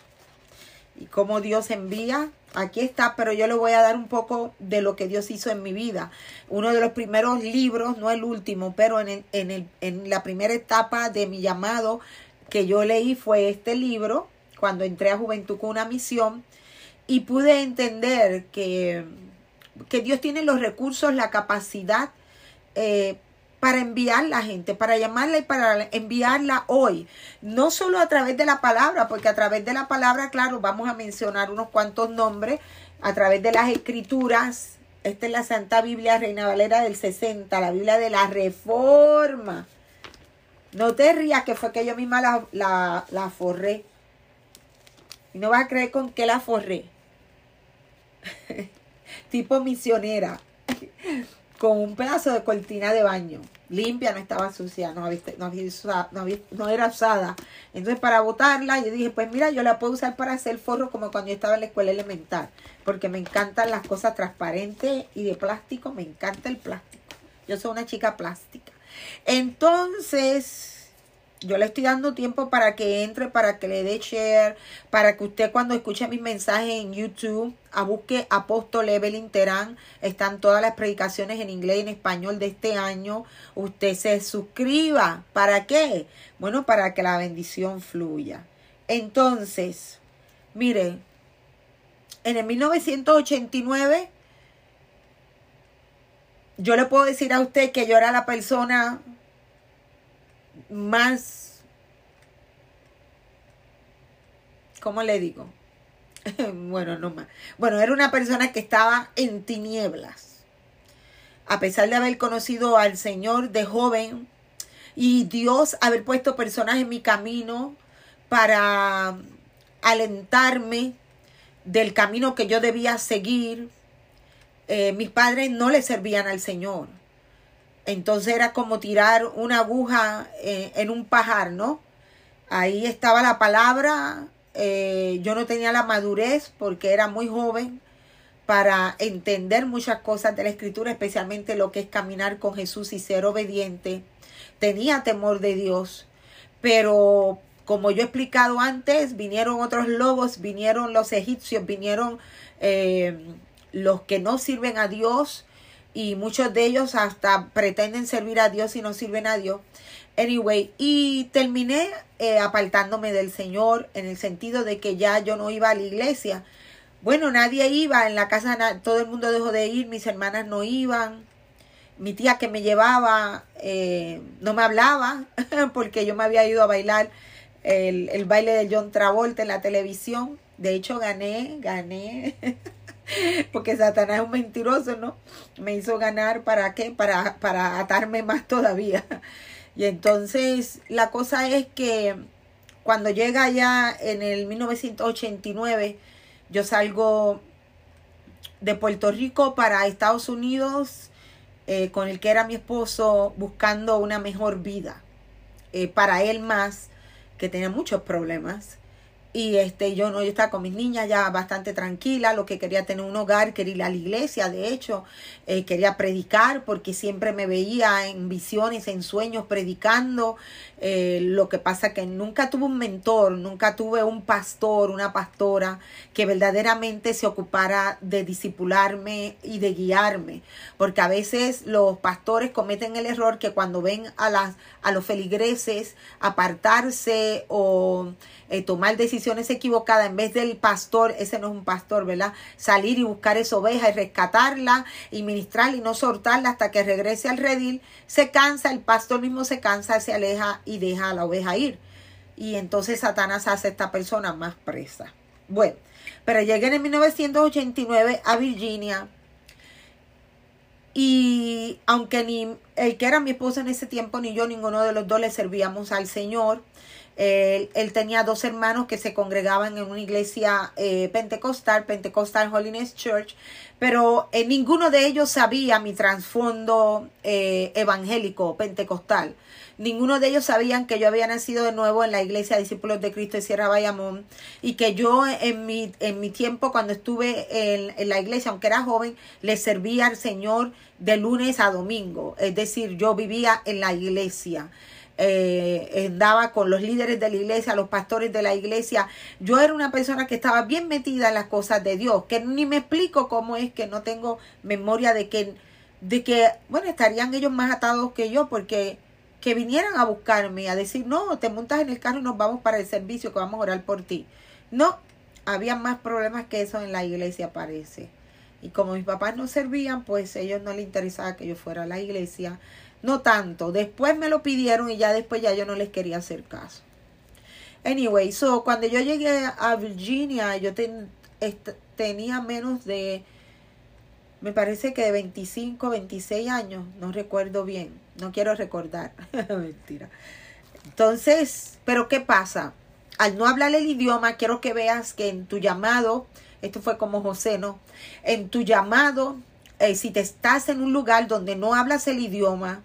y cómo Dios envía, aquí está, pero yo le voy a dar un poco de lo que Dios hizo en mi vida. Uno de los primeros libros, no el último, pero en, en, el, en la primera etapa de mi llamado que yo leí fue este libro, cuando entré a Juventud con una misión, y pude entender que, que Dios tiene los recursos, la capacidad eh, para enviar la gente, para llamarla y para enviarla hoy. No solo a través de la palabra, porque a través de la palabra, claro, vamos a mencionar unos cuantos nombres, a través de las escrituras. Esta es la Santa Biblia Reina Valera del 60, la Biblia de la Reforma. No te rías que fue que yo misma la, la, la forré. Y no vas a creer con qué la forré. [LAUGHS] tipo misionera con un pedazo de cortina de baño. Limpia, no estaba sucia, no, no, era usada. Entonces, para botarla, yo dije, pues mira, yo la puedo usar para hacer forro como cuando yo estaba en la escuela elemental. Porque me encantan las cosas transparentes y de plástico. Me encanta el plástico. Yo soy una chica plástica. Entonces, yo le estoy dando tiempo para que entre, para que le dé share, para que usted cuando escuche mis mensajes en YouTube, a busque Apóstol Evelyn Terán, están todas las predicaciones en inglés y en español de este año. Usted se suscriba. ¿Para qué? Bueno, para que la bendición fluya. Entonces, mire, en el 1989, yo le puedo decir a usted que yo era la persona más, ¿cómo le digo? [LAUGHS] bueno, no más. Bueno, era una persona que estaba en tinieblas. A pesar de haber conocido al Señor de joven y Dios haber puesto personas en mi camino para alentarme del camino que yo debía seguir, eh, mis padres no le servían al Señor. Entonces era como tirar una aguja eh, en un pajar, ¿no? Ahí estaba la palabra. Eh, yo no tenía la madurez porque era muy joven para entender muchas cosas de la escritura, especialmente lo que es caminar con Jesús y ser obediente. Tenía temor de Dios, pero como yo he explicado antes, vinieron otros lobos, vinieron los egipcios, vinieron eh, los que no sirven a Dios y muchos de ellos hasta pretenden servir a Dios y no sirven a Dios. Anyway, y terminé eh, apartándome del Señor en el sentido de que ya yo no iba a la iglesia. Bueno, nadie iba, en la casa todo el mundo dejó de ir, mis hermanas no iban, mi tía que me llevaba eh, no me hablaba [LAUGHS] porque yo me había ido a bailar el, el baile de John Travolta en la televisión. De hecho, gané, gané. [LAUGHS] [LAUGHS] porque Satanás es un mentiroso, ¿no? Me hizo ganar para qué? Para, para atarme más todavía. [LAUGHS] Y entonces la cosa es que cuando llega ya en el 1989, yo salgo de Puerto Rico para Estados Unidos eh, con el que era mi esposo buscando una mejor vida eh, para él más, que tenía muchos problemas. Y este, yo no, yo estaba con mis niñas ya bastante tranquila, lo que quería tener un hogar, quería ir a la iglesia, de hecho, eh, quería predicar porque siempre me veía en visiones, en sueños, predicando. Eh, lo que pasa que nunca tuve un mentor, nunca tuve un pastor, una pastora que verdaderamente se ocupara de disipularme y de guiarme, porque a veces los pastores cometen el error que cuando ven a las a los feligreses apartarse o eh, tomar decisiones equivocadas en vez del pastor, ese no es un pastor, ¿verdad? Salir y buscar esa oveja y rescatarla y ministrarla y no soltarla hasta que regrese al redil, se cansa, el pastor mismo se cansa, se aleja y deja a la oveja ir. Y entonces Satanás hace a esta persona más presa. Bueno, pero llegué en 1989 a Virginia. Y aunque ni el que era mi esposo en ese tiempo, ni yo, ninguno de los dos le servíamos al Señor. Él, tenía dos hermanos que se congregaban en una iglesia eh, pentecostal, Pentecostal Holiness Church, pero eh, ninguno de ellos sabía mi trasfondo eh, evangélico pentecostal. Ninguno de ellos sabían que yo había nacido de nuevo en la iglesia Discípulos de Cristo de Sierra Bayamón y que yo en mi, en mi tiempo cuando estuve en, en la iglesia, aunque era joven, le servía al Señor de lunes a domingo. Es decir, yo vivía en la iglesia eh, andaba con los líderes de la iglesia, los pastores de la iglesia. Yo era una persona que estaba bien metida en las cosas de Dios, que ni me explico cómo es que no tengo memoria de que, de que, bueno, estarían ellos más atados que yo, porque que vinieran a buscarme, a decir, no, te montas en el carro y nos vamos para el servicio, que vamos a orar por ti. No, había más problemas que eso en la iglesia, parece. Y como mis papás no servían, pues ellos no les interesaba que yo fuera a la iglesia. No tanto. Después me lo pidieron y ya después ya yo no les quería hacer caso. Anyway, so cuando yo llegué a Virginia, yo tenía menos de, me parece que de 25, 26 años, no recuerdo bien, no quiero recordar, [LAUGHS] mentira. Entonces, pero ¿qué pasa? Al no hablar el idioma, quiero que veas que en tu llamado, esto fue como José, ¿no? En tu llamado eh, si te estás en un lugar donde no hablas el idioma,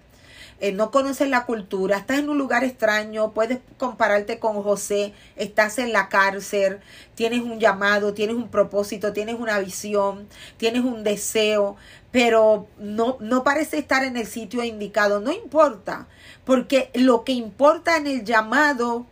eh, no conoces la cultura, estás en un lugar extraño, puedes compararte con José, estás en la cárcel, tienes un llamado, tienes un propósito, tienes una visión, tienes un deseo, pero no, no parece estar en el sitio indicado. No importa, porque lo que importa en el llamado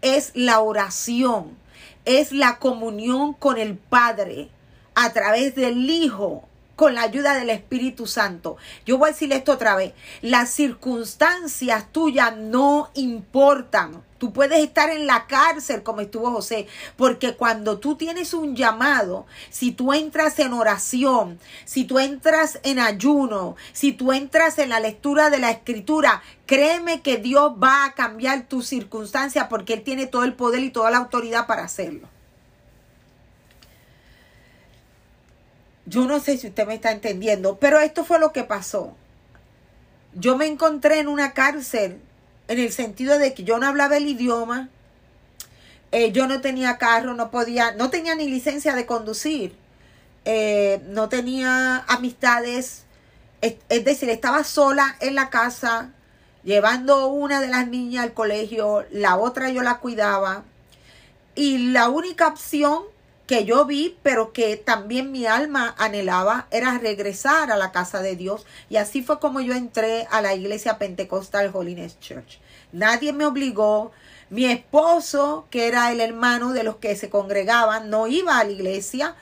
es la oración, es la comunión con el Padre a través del Hijo con la ayuda del Espíritu Santo. Yo voy a decirle esto otra vez. Las circunstancias tuyas no importan. Tú puedes estar en la cárcel como estuvo José, porque cuando tú tienes un llamado, si tú entras en oración, si tú entras en ayuno, si tú entras en la lectura de la escritura, créeme que Dios va a cambiar tu circunstancia porque Él tiene todo el poder y toda la autoridad para hacerlo. Yo no sé si usted me está entendiendo, pero esto fue lo que pasó. Yo me encontré en una cárcel en el sentido de que yo no hablaba el idioma, eh, yo no tenía carro, no podía, no tenía ni licencia de conducir, eh, no tenía amistades, es, es, decir, estaba sola en la casa, llevando una de las niñas al colegio, la otra yo la cuidaba, y la única opción que yo vi, pero que también mi alma anhelaba, era regresar a la casa de Dios. Y así fue como yo entré a la iglesia pentecostal Holiness Church. Nadie me obligó. Mi esposo, que era el hermano de los que se congregaban, no iba a la iglesia.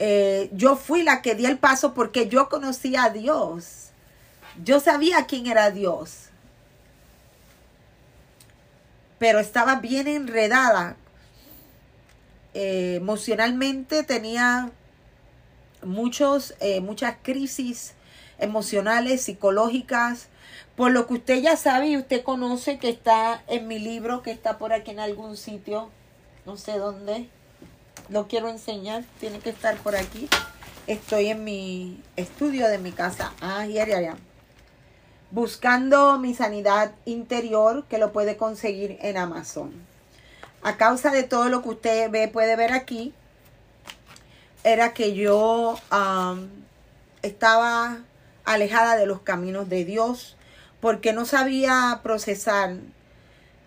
Eh, yo fui la que di el paso porque yo conocía a Dios. Yo sabía quién era Dios. pero estaba bien enredada. Eh, emocionalmente tenía muchos, eh, muchas crisis emocionales, psicológicas, por lo que usted ya sabe y usted conoce que está en mi libro, que está por aquí en algún sitio, no sé dónde, lo quiero enseñar, tiene que estar por aquí. Estoy en mi estudio de mi casa. Ah, ya, ya, ya. Buscando mi sanidad interior, que lo puede conseguir en Amazon. A causa de todo lo que usted ve, puede ver aquí, era que yo estaba alejada de los caminos de Dios porque no sabía procesar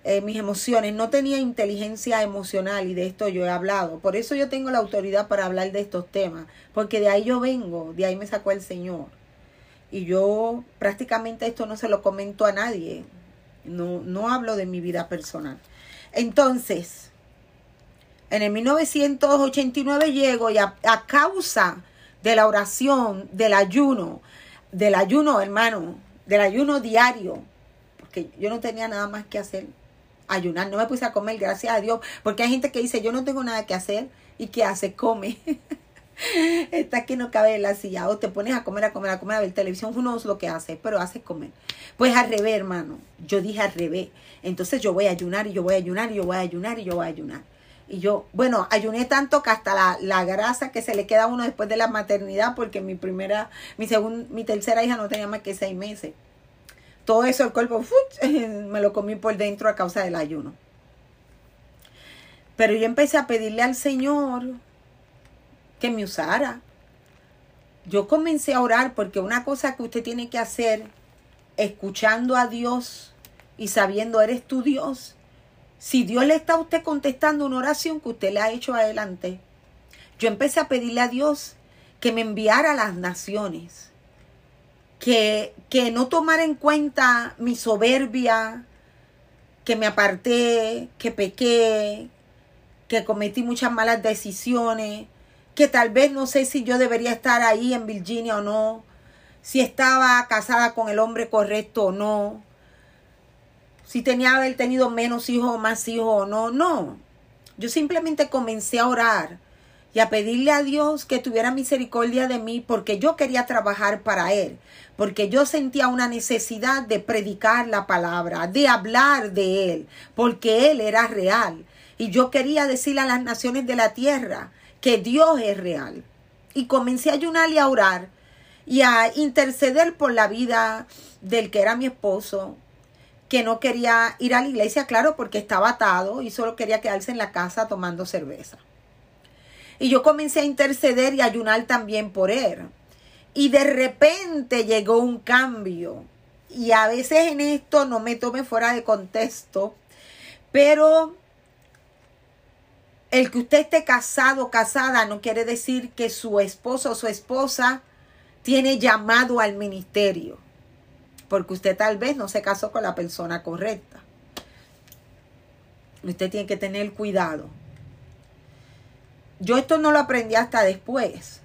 eh, mis emociones, no tenía inteligencia emocional y de esto yo he hablado. Por eso yo tengo la autoridad para hablar de estos temas, porque de ahí yo vengo, de ahí me sacó el Señor. Y yo prácticamente esto no se lo comento a nadie, no, no hablo de mi vida personal. Entonces, en el 1989 llego y a, a causa de la oración, del ayuno, del ayuno, hermano, del ayuno diario, porque yo no tenía nada más que hacer, ayunar, no me puse a comer, gracias a Dios, porque hay gente que dice, yo no tengo nada que hacer, y ¿qué hace? Come. [LAUGHS] [LAUGHS] Está que no cabe en la silla, o te pones a comer, a comer, a comer, a ver televisión, uno es lo que hace, pero hace comer. Pues al revés, hermano, yo dije al revés, entonces yo voy a ayunar, y yo voy a ayunar, y yo voy a ayunar, y yo voy a ayunar. Y yo, bueno, ayuné tanto que hasta la, la, grasa que se le queda a uno después de la maternidad, porque mi primera, mi segunda, mi tercera hija no tenía más que seis meses. Todo eso el cuerpo [LAUGHS] me lo comí por dentro a causa del ayuno. Pero yo empecé a pedirle al Señor que me usara. Yo comencé a orar porque una cosa que usted tiene que hacer, escuchando a Dios y sabiendo, eres tu Dios, si Dios le está a usted contestando una oración que usted le ha hecho adelante, yo empecé a pedirle a Dios que me enviara a las naciones, que, que no tomara en cuenta mi soberbia, que me aparté, que pequé, que cometí muchas malas decisiones, que tal vez no sé si yo debería estar ahí en Virginia o no, si estaba casada con el hombre correcto o no, si tenía haber tenido menos hijos o más hijos o no, no. Yo simplemente comencé a orar y a pedirle a Dios que tuviera misericordia de mí porque yo quería trabajar para Él, porque yo sentía una necesidad de predicar la palabra, de hablar de Él, porque Él era real. Y yo quería decirle a las naciones de la tierra que Dios es real. Y comencé a ayunar y a orar y a interceder por la vida del que era mi esposo, que no quería ir a la iglesia, claro, porque estaba atado y solo quería quedarse en la casa tomando cerveza. Y yo comencé a interceder y ayunar también por él. Y de repente llegó un cambio. Y a veces en esto no me tome fuera de contexto, pero el que usted esté casado o casada no quiere decir que su esposo o su esposa tiene llamado al ministerio porque usted tal vez no se casó con la persona correcta. Usted tiene que tener cuidado. Yo esto no lo aprendí hasta después.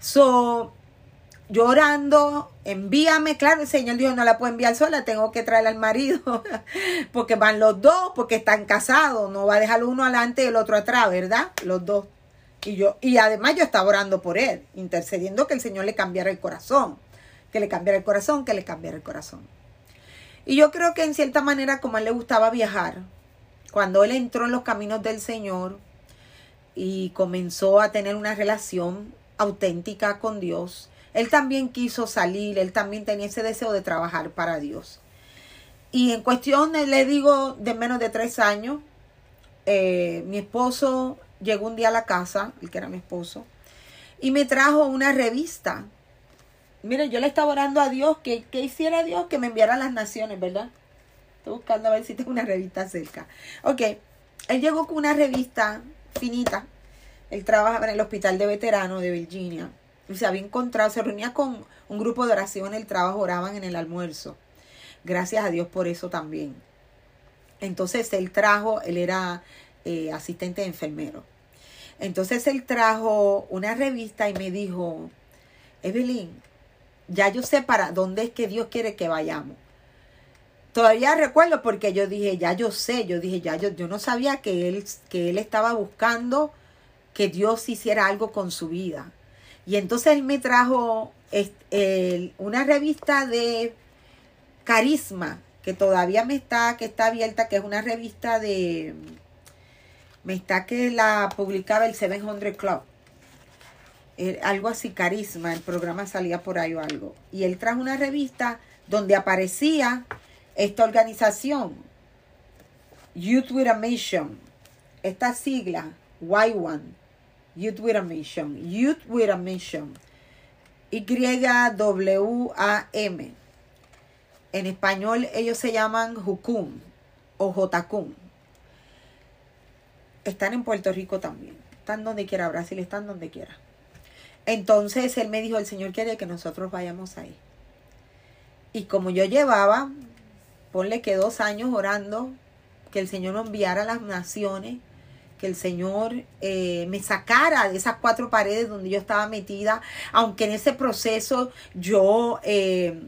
So, llorando, envíame, claro, el Señor dijo, no la puedo enviar sola, tengo que traer al marido, [LAUGHS] porque van los dos, porque están casados, no va a dejar uno adelante y el otro atrás, ¿verdad? Los dos. Y yo, y además yo estaba orando por él, intercediendo que el Señor le cambiara el corazón que le cambiara el corazón, que le cambiara el corazón. Y yo creo que en cierta manera, como a él le gustaba viajar, cuando él entró en los caminos del Señor y comenzó a tener una relación auténtica con Dios, él también quiso salir, él también tenía ese deseo de trabajar para Dios. Y en cuestión, le digo, de menos de tres años, eh, mi esposo llegó un día a la casa, el que era mi esposo, y me trajo una revista Mire, yo le estaba orando a Dios que, hiciera Dios que me enviara a las naciones, ¿verdad? Estoy buscando a ver si tengo una revista cerca. Ok, él llegó con una revista finita. Él trabajaba en el hospital de veteranos de Virginia. Se había encontrado, se reunía con un grupo de oración en el trabajo, oraban en el almuerzo. Gracias a Dios por eso también. Entonces él trajo, él era eh, asistente de enfermero. Entonces él trajo una revista y me dijo, Evelyn, ya yo sé para dónde es que Dios quiere que vayamos. todavía recuerdo porque yo dije, ya yo sé, yo dije, ya yo, yo no sabía que él, que él estaba buscando que Dios hiciera algo con su vida. Y entonces él me trajo una revista de Carisma, que todavía me está, que está abierta, que es una revista de, me está que la publicaba el 700 Club. Algo así, Carisma, el programa salía por ahí o algo. Y él trajo una revista donde aparecía esta organización, Youth with a Mission, esta sigla, Y1, Youth with a Mission, Youth with a Mission, Y-W-A-M. En español ellos se llaman Jukum o Jotacum. Están en Puerto Rico también. Están donde quiera, Brasil están donde quiera. Entonces él me dijo, el Señor quiere que nosotros vayamos ahí. Y como yo llevaba, ponle que dos años orando, que el Señor me enviara a las naciones, que el Señor eh, me sacara de esas cuatro paredes donde yo estaba metida, aunque en ese proceso yo eh,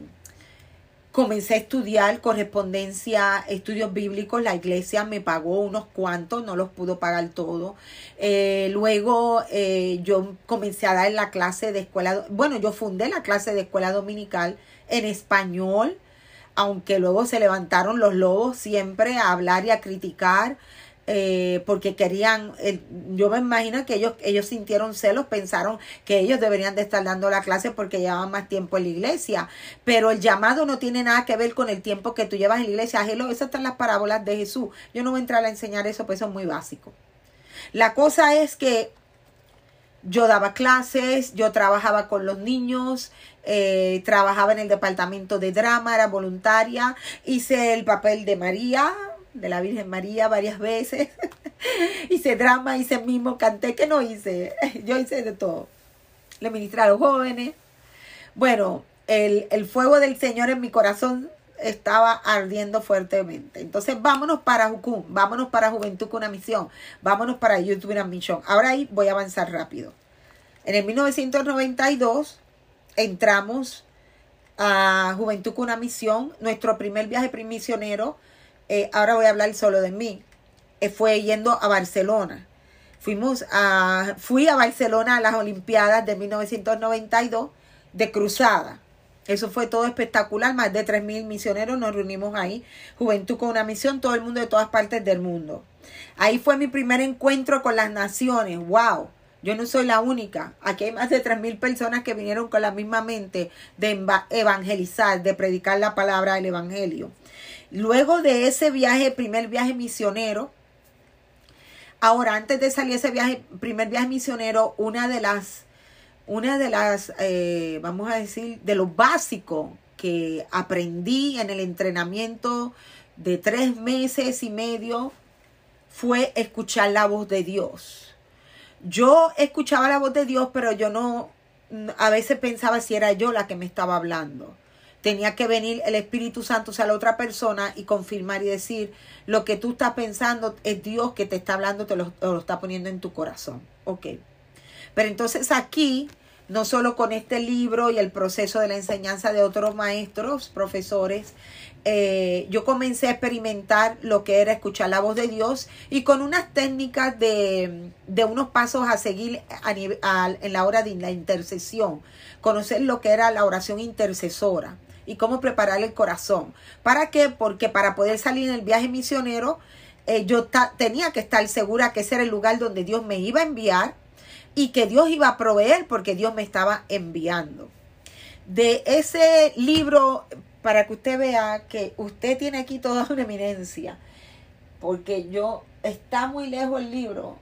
comencé a estudiar correspondencia, estudios bíblicos, la iglesia me pagó unos cuantos, no los pudo pagar todo. Eh, luego yo comencé a dar la clase de escuela, bueno, yo fundé la clase de escuela dominical en español, aunque luego se levantaron los lobos siempre a hablar y a criticar eh, porque querían, yo me imagino que ellos, ellos sintieron celos, pensaron que ellos deberían de estar dando la clase porque llevaban más tiempo en la iglesia, pero el llamado no tiene nada que ver con el tiempo que tú llevas en la iglesia, Hello, esas están las parábolas de Jesús, yo no voy a entrar a enseñar eso, pues eso es muy básico. La cosa es que yo daba clases, yo trabajaba con los niños, eh, trabajaba en el departamento de drama, era voluntaria, hice el papel de María, de la Virgen María varias veces. [LAUGHS] hice drama, hice mismo, canté, que no hice. [LAUGHS] Yo hice de todo. Le ministré a los jóvenes. Bueno, el, el fuego del Señor en mi corazón estaba ardiendo fuertemente. Entonces, vámonos para Jucum, vámonos para Juventud con una misión, vámonos para YouTube una misión. Ahora ahí voy a avanzar rápido. En el 1992 entramos a Juventud con una misión, nuestro primer viaje misionero eh, ahora voy a hablar solo de mí, eh, fue yendo a Barcelona. Fuimos a, fui a Barcelona a las Olimpiadas de 1992 de cruzada. Eso fue todo espectacular, más de 3.000 misioneros nos reunimos ahí, Juventud con una misión, todo el mundo de todas partes del mundo. Ahí fue mi primer encuentro con las naciones, wow. Yo no soy la única. Aquí hay más de 3.000 personas que vinieron con la misma mente de evangelizar, de predicar la palabra del Evangelio. Luego de ese viaje, primer viaje misionero, ahora antes de salir ese viaje, primer viaje misionero, una de las, una de las, eh, vamos a decir, de lo básico que aprendí en el entrenamiento de tres meses y medio fue escuchar la voz de Dios. Yo escuchaba la voz de Dios, pero yo no, a veces pensaba si era yo la que me estaba hablando tenía que venir el Espíritu Santo, o sea, la otra persona y confirmar y decir, lo que tú estás pensando es Dios que te está hablando, te lo, está poniendo en tu corazón. Ok. Pero entonces aquí, no solo con este libro y el proceso de la enseñanza de otros maestros, profesores, eh, yo comencé a experimentar lo que era escuchar la voz de Dios y con unas técnicas de, de unos pasos a seguir en la hora de la intercesión, conocer lo que era la oración intercesora y cómo preparar el corazón. ¿Para qué? Porque para poder salir en el viaje misionero, eh, yo tenía que estar segura que ese era el lugar donde Dios me iba a enviar y que Dios iba a proveer porque Dios me estaba enviando. De ese libro, para que usted vea que usted tiene aquí toda una eminencia, porque yo, está muy lejos el libro,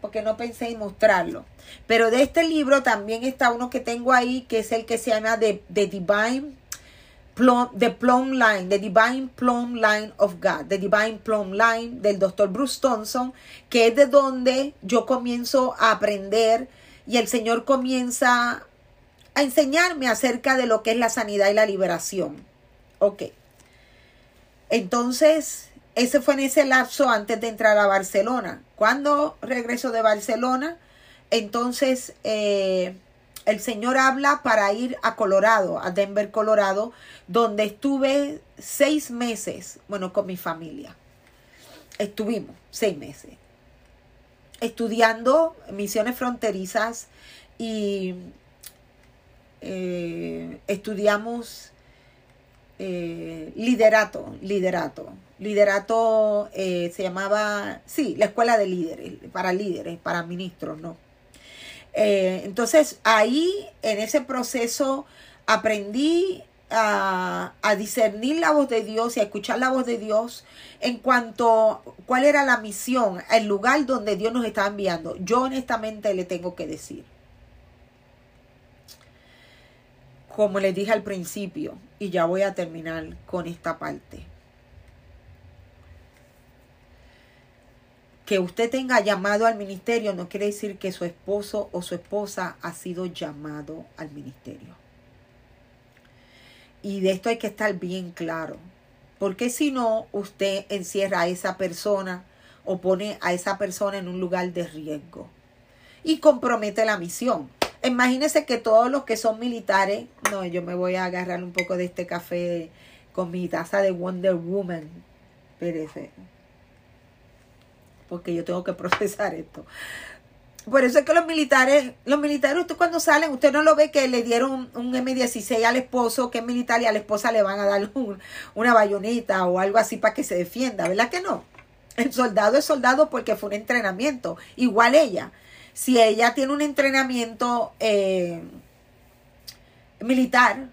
porque no pensé en mostrarlo. Pero de este libro también está uno que tengo ahí, que es el que se llama The, The Divine the Plum Line, The Divine Plum Line of God, The Divine Plum Line del Dr. Bruce Thompson, que es de donde yo comienzo a aprender y el Señor comienza a enseñarme acerca de lo que es la sanidad y la liberación. Ok. Entonces, ese fue en ese lapso antes de entrar a Barcelona. Cuando regreso de Barcelona, entonces eh, el Señor habla para ir a Colorado, a Denver, Colorado, donde estuve seis meses, bueno, con mi familia. Estuvimos seis meses estudiando misiones fronterizas y eh, estudiamos eh, liderato, liderato. Liderato eh, se llamaba, sí, la escuela de líderes, para líderes, para ministros, ¿no? Entonces ahí, en ese proceso, aprendí a, a, discernir la voz de Dios y a escuchar la voz de Dios en cuanto cuál era la misión, el lugar donde Dios nos estaba enviando. Yo honestamente le tengo que decir, como les dije al principio, y ya voy a terminar con esta parte. Que usted tenga llamado al ministerio no quiere decir que su esposo o su esposa ha sido llamado al ministerio. Y de esto hay que estar bien claro. Porque si no, usted encierra a esa persona o pone a esa persona en un lugar de riesgo. Y compromete la misión. Imagínense que todos los que son militares, no, yo me voy a agarrar un poco de este café con mi taza de Wonder Woman. Espérese. Porque yo tengo que [LAUGHS] procesar esto. Por eso es que los militares, los militares, usted cuando salen, usted no lo ve que le dieron un M16 al esposo, que es militar, y a la esposa le van a dar [LAUGHS] una bayoneta o algo así para que se defienda, ¿verdad que no? El soldado es soldado porque fue un entrenamiento, igual ella. Si ella tiene un entrenamiento eh, militar,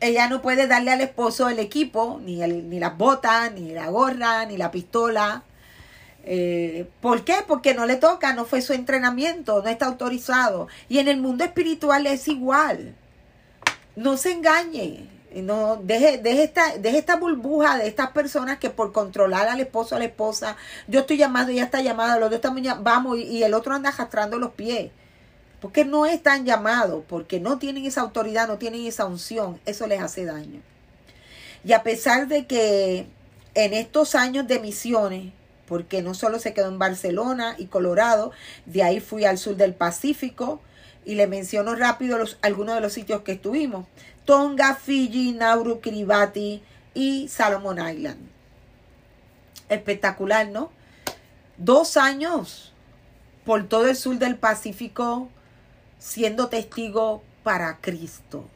ella no puede darle al esposo el equipo, ni, ni las botas, ni la gorra, ni la pistola, eh, ¿Por qué? Porque no le toca, no fue su entrenamiento, no está autorizado. Y en el mundo espiritual es igual. No se engañe. No, deje, deje, esta, deje esta burbuja de estas personas que por controlar al esposo, a la esposa, yo estoy llamado, ella está llamada, los dos estamos vamos, y, y el otro anda arrastrando los pies. Porque no están llamados, porque no tienen esa autoridad, no tienen esa unción, eso les hace daño. Y a pesar de que en estos años de misiones, porque no solo se quedó en Barcelona y Colorado, de ahí fui al sur del Pacífico y le menciono rápido algunos de los sitios que estuvimos. Tonga, Fiji, Nauru, Kiribati y Salomon Island. Espectacular, ¿no? Dos años por todo el sur del Pacífico siendo testigo para Cristo.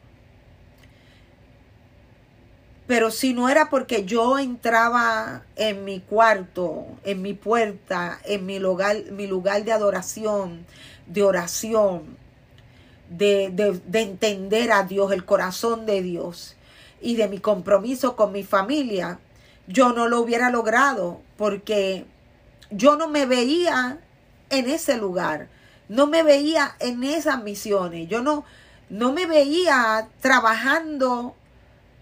Pero si no era porque yo entraba en mi cuarto, en mi puerta, en mi lugar, mi lugar de adoración, de oración, de, de, entender a Dios, el corazón de Dios y de mi compromiso con mi familia, yo no lo hubiera logrado porque yo no me veía en ese lugar, no me veía en esas misiones, yo no, no me veía trabajando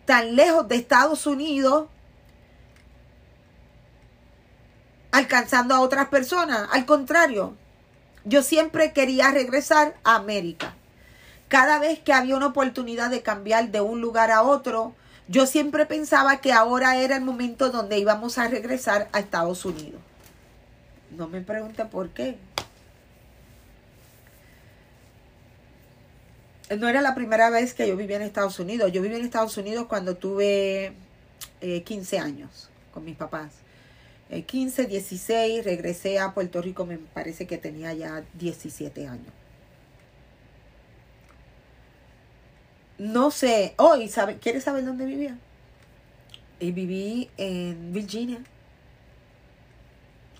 tan lejos de Estados Unidos alcanzando a otras personas. Al contrario, yo siempre quería regresar a América. Cada vez que había una oportunidad de cambiar de un lugar a otro, yo siempre pensaba que ahora era el momento donde íbamos a regresar a Estados Unidos. No me pregunte por qué. No era la primera vez que yo vivía en Estados Unidos. Yo viví en Estados Unidos cuando tuve 15 eh, años con mis papás. 15, eh, 16, regresé a Puerto Rico, me parece que tenía ya 17 años. No sé, hoy, sabe, ¿quieres saber dónde vivía? Y viví en Virginia.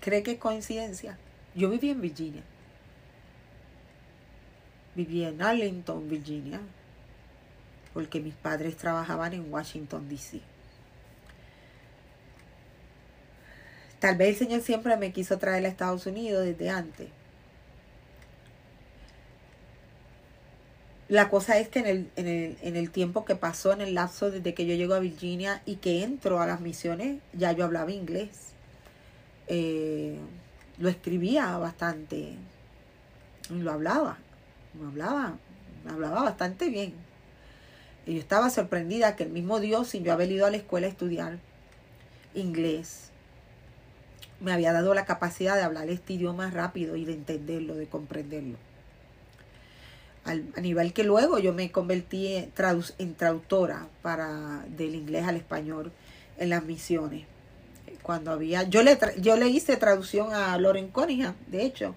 ¿Cree que es coincidencia? Yo viví en Virginia vivía en Arlington, Virginia, porque mis padres trabajaban en Washington, D.C. Tal vez el Señor siempre me quiso traer a Estados Unidos desde antes. La cosa es que en el, en, el, en el, tiempo que pasó, en el lapso desde que yo llego a Virginia y que entro a las misiones, ya yo hablaba inglés. Eh, lo escribía bastante. Lo hablaba me hablaba, hablaba bastante bien. Y yo estaba sorprendida que el mismo Dios, sin yo haber ido a la escuela a estudiar inglés, me había dado la capacidad de hablar este idioma rápido y de entenderlo, de comprenderlo. a nivel que luego yo me convertí en, traductora para del inglés al español en las misiones. Cuando había, yo le, yo le hice traducción a Loren Cunningham, de hecho,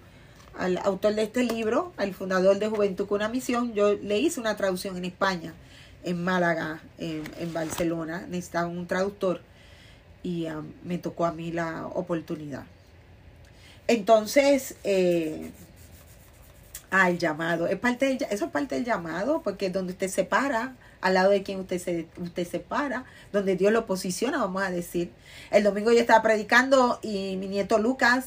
al autor de este libro, al fundador de Juventud con una misión, yo le hice una traducción en España, en Málaga, en, Barcelona, necesitaba un traductor y um, me tocó a mí la oportunidad. Entonces, eh, al llamado. Es parte eso es parte del llamado, porque es donde usted se para, al lado de quien usted se, usted se para, donde Dios lo posiciona, vamos a decir. El domingo yo estaba predicando y mi nieto Lucas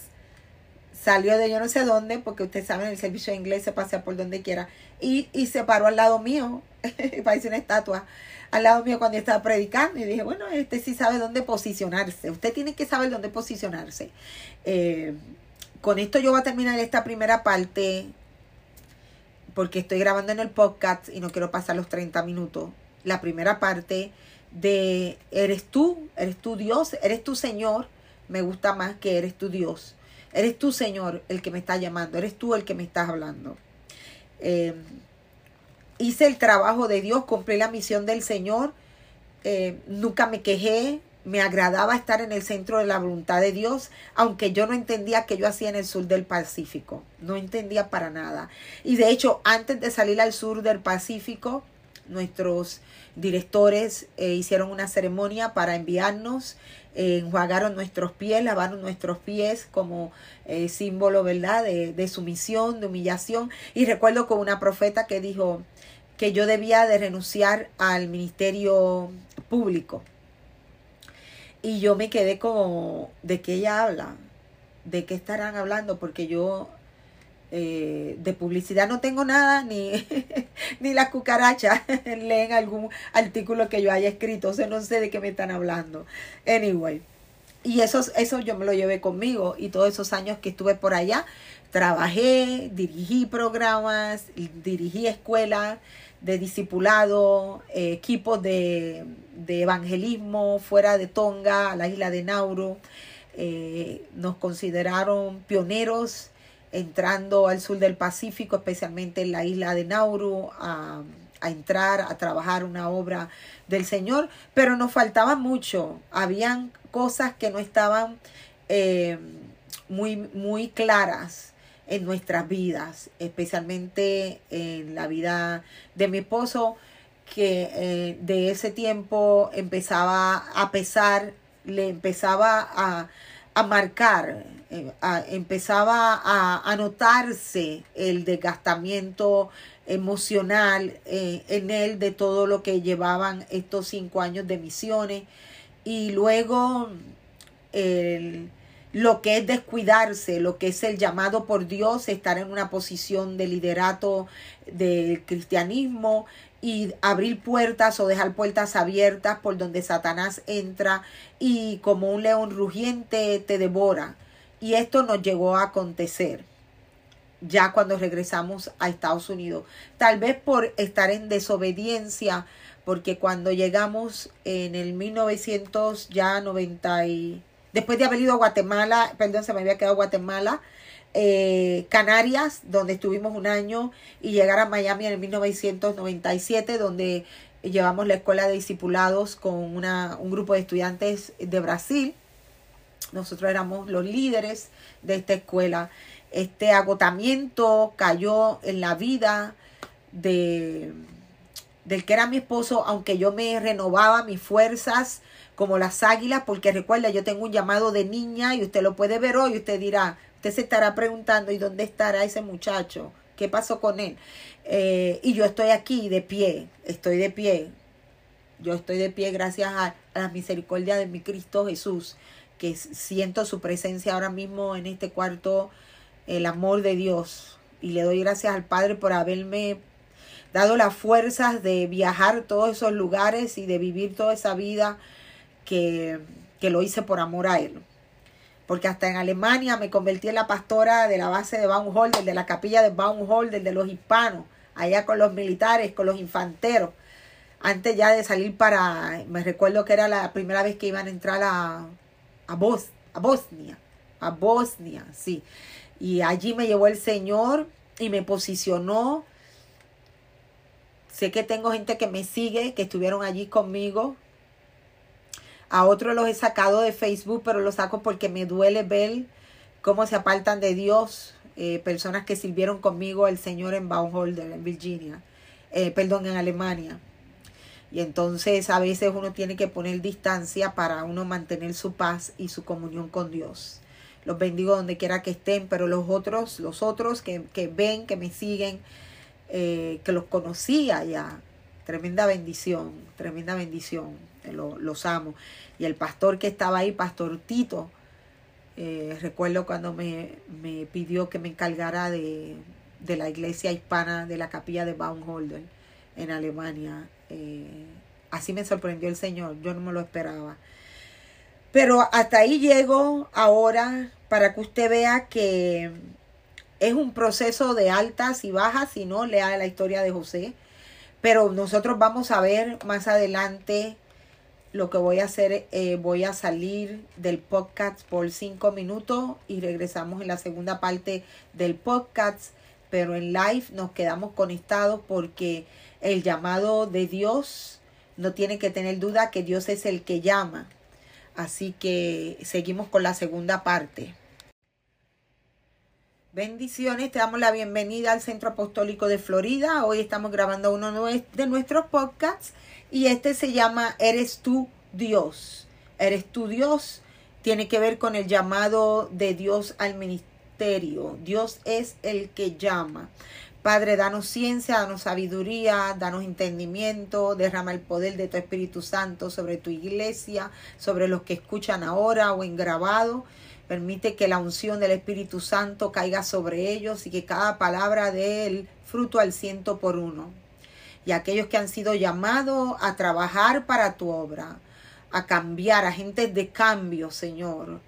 salió de yo no sé dónde, porque usted sabe, en el servicio de inglés se pasea por donde quiera, y, y se paró al lado mío, [LAUGHS] parece una estatua, al lado mío cuando yo estaba predicando, y dije, bueno, este sí sabe dónde posicionarse, usted tiene que saber dónde posicionarse. Eh, con esto yo voy a terminar esta primera parte porque estoy grabando en el podcast y no quiero pasar los 30 minutos. La primera parte de eres tú, eres tu Dios, eres tu Señor, me gusta más que eres tu Dios. Eres tú, Señor, el que me está llamando, eres tú el que me estás hablando. Eh, hice el trabajo de Dios, cumplí la misión del Señor, eh, nunca me quejé, me agradaba estar en el centro de la voluntad de Dios, aunque yo no entendía que yo hacía en el sur del Pacífico. No entendía para nada. Y de hecho, antes de salir al sur del Pacífico, nuestros directores eh, hicieron una ceremonia para enviarnos, enjuagaron nuestros pies, lavaron nuestros pies como eh, símbolo, ¿verdad?, de, de sumisión, de humillación. Y recuerdo con una profeta que dijo que yo debía de renunciar al ministerio público y yo me quedé como, ¿de qué ella habla? ¿De qué estarán hablando? Porque yo eh, de publicidad no tengo nada, ni, [LAUGHS] ni las cucarachas [LAUGHS] leen algún artículo que yo haya escrito, o sea, no sé de qué me están hablando. Anyway, y eso, eso yo me lo llevé conmigo y todos esos años que estuve por allá, trabajé, dirigí programas, dirigí escuelas de discipulado, equipos de, evangelismo fuera de Tonga, la isla de Nauru. Eh, nos consideraron pioneros entrando al sur del Pacífico, especialmente en la isla de Nauru, a, entrar a trabajar una obra del Señor, pero nos faltaba mucho. Habían cosas que no estaban eh, muy, muy claras en nuestras vidas, especialmente en la vida de mi esposo, que eh, de ese tiempo empezaba a pesar, le empezaba a, a marcar, eh, empezaba a, notarse el desgastamiento emocional eh, en él de todo lo que llevaban estos cinco años de misiones. Y luego el lo que es descuidarse, lo que es el llamado por Dios, estar en una posición de liderato del cristianismo y abrir puertas o dejar puertas abiertas por donde Satanás entra y como un león rugiente te devora. Y esto nos llegó a acontecer ya cuando regresamos a Estados Unidos. Tal vez por estar en desobediencia, porque cuando llegamos en el 1900 ya 90 después de haber ido a Guatemala, perdón, se me había quedado Guatemala, eh, Canarias, donde estuvimos un año, y llegar a Miami en el 1997, donde llevamos la escuela de discipulados con una, un grupo de estudiantes de Brasil. Nosotros éramos los líderes de esta escuela. Este agotamiento cayó en la vida de, del que era mi esposo, aunque yo me renovaba mis fuerzas, como las águilas, porque recuerda, yo tengo un llamado de niña y usted lo puede ver hoy, usted dirá, usted se estará preguntando, ¿y dónde estará ese muchacho? ¿Qué pasó con él? Eh, y yo estoy aquí de pie, estoy de pie. Yo estoy de pie gracias a, a la misericordia de mi Cristo Jesús, que siento su presencia ahora mismo en este cuarto, el amor de Dios. Y le doy gracias al Padre por haberme dado las fuerzas de viajar todos esos lugares y de vivir toda esa vida que, lo hice por amor a Él. Porque hasta en Alemania me convertí en la pastora de la base de Baumholder, de la capilla de Baumholder, de los hispanos, allá con los militares, con los infanteros. Antes ya de salir para, me recuerdo que era la primera vez que iban a entrar a, a, Bos, a Bosnia, a Bosnia, sí. Y allí me llevó el Señor y me posicionó Sé que tengo gente que me sigue, que estuvieron allí conmigo. A otros los he sacado de Facebook, pero los saco porque me duele ver cómo se apartan de Dios. Eh, personas que sirvieron conmigo el Señor en Baumholder, en Virginia. Eh, perdón, en Alemania. Y entonces a veces uno tiene que poner distancia para uno mantener su paz y su comunión con Dios. Los bendigo donde quiera que estén, pero los otros, los otros que, que ven, que me siguen, eh, que los conocía ya. Tremenda bendición, tremenda bendición. Eh, los amo. Y el pastor que estaba ahí, Pastor Tito, eh, recuerdo cuando me, me, pidió que me encargara de, de, la iglesia hispana de la capilla de Baumholder en Alemania. así me sorprendió el Señor, yo no me lo esperaba. Pero hasta ahí llego ahora para que usted vea que es un proceso de altas y bajas, si no, lea la historia de José. Pero nosotros vamos a ver más adelante lo que voy a hacer. Eh, voy a salir del podcast por cinco minutos y regresamos en la segunda parte del podcast. Pero en live nos quedamos conectados porque el llamado de Dios no tiene que tener duda que Dios es el que llama. Así que seguimos con la segunda parte. Bendiciones, te damos la bienvenida al Centro Apostólico de Florida. Hoy estamos grabando uno de nuestros podcasts y este se llama Eres tú Dios. Eres tú Dios. Tiene que ver con el llamado de Dios al ministerio. Dios es el que llama. Padre, danos ciencia, danos sabiduría, danos entendimiento, derrama el poder de tu Espíritu Santo sobre tu iglesia, sobre los que escuchan ahora o en grabado. Permite que la unción del Espíritu Santo caiga sobre ellos y que cada palabra dé el fruto al ciento por uno. Y aquellos que han sido llamados a trabajar para tu obra, a cambiar, agentes de cambio, Señor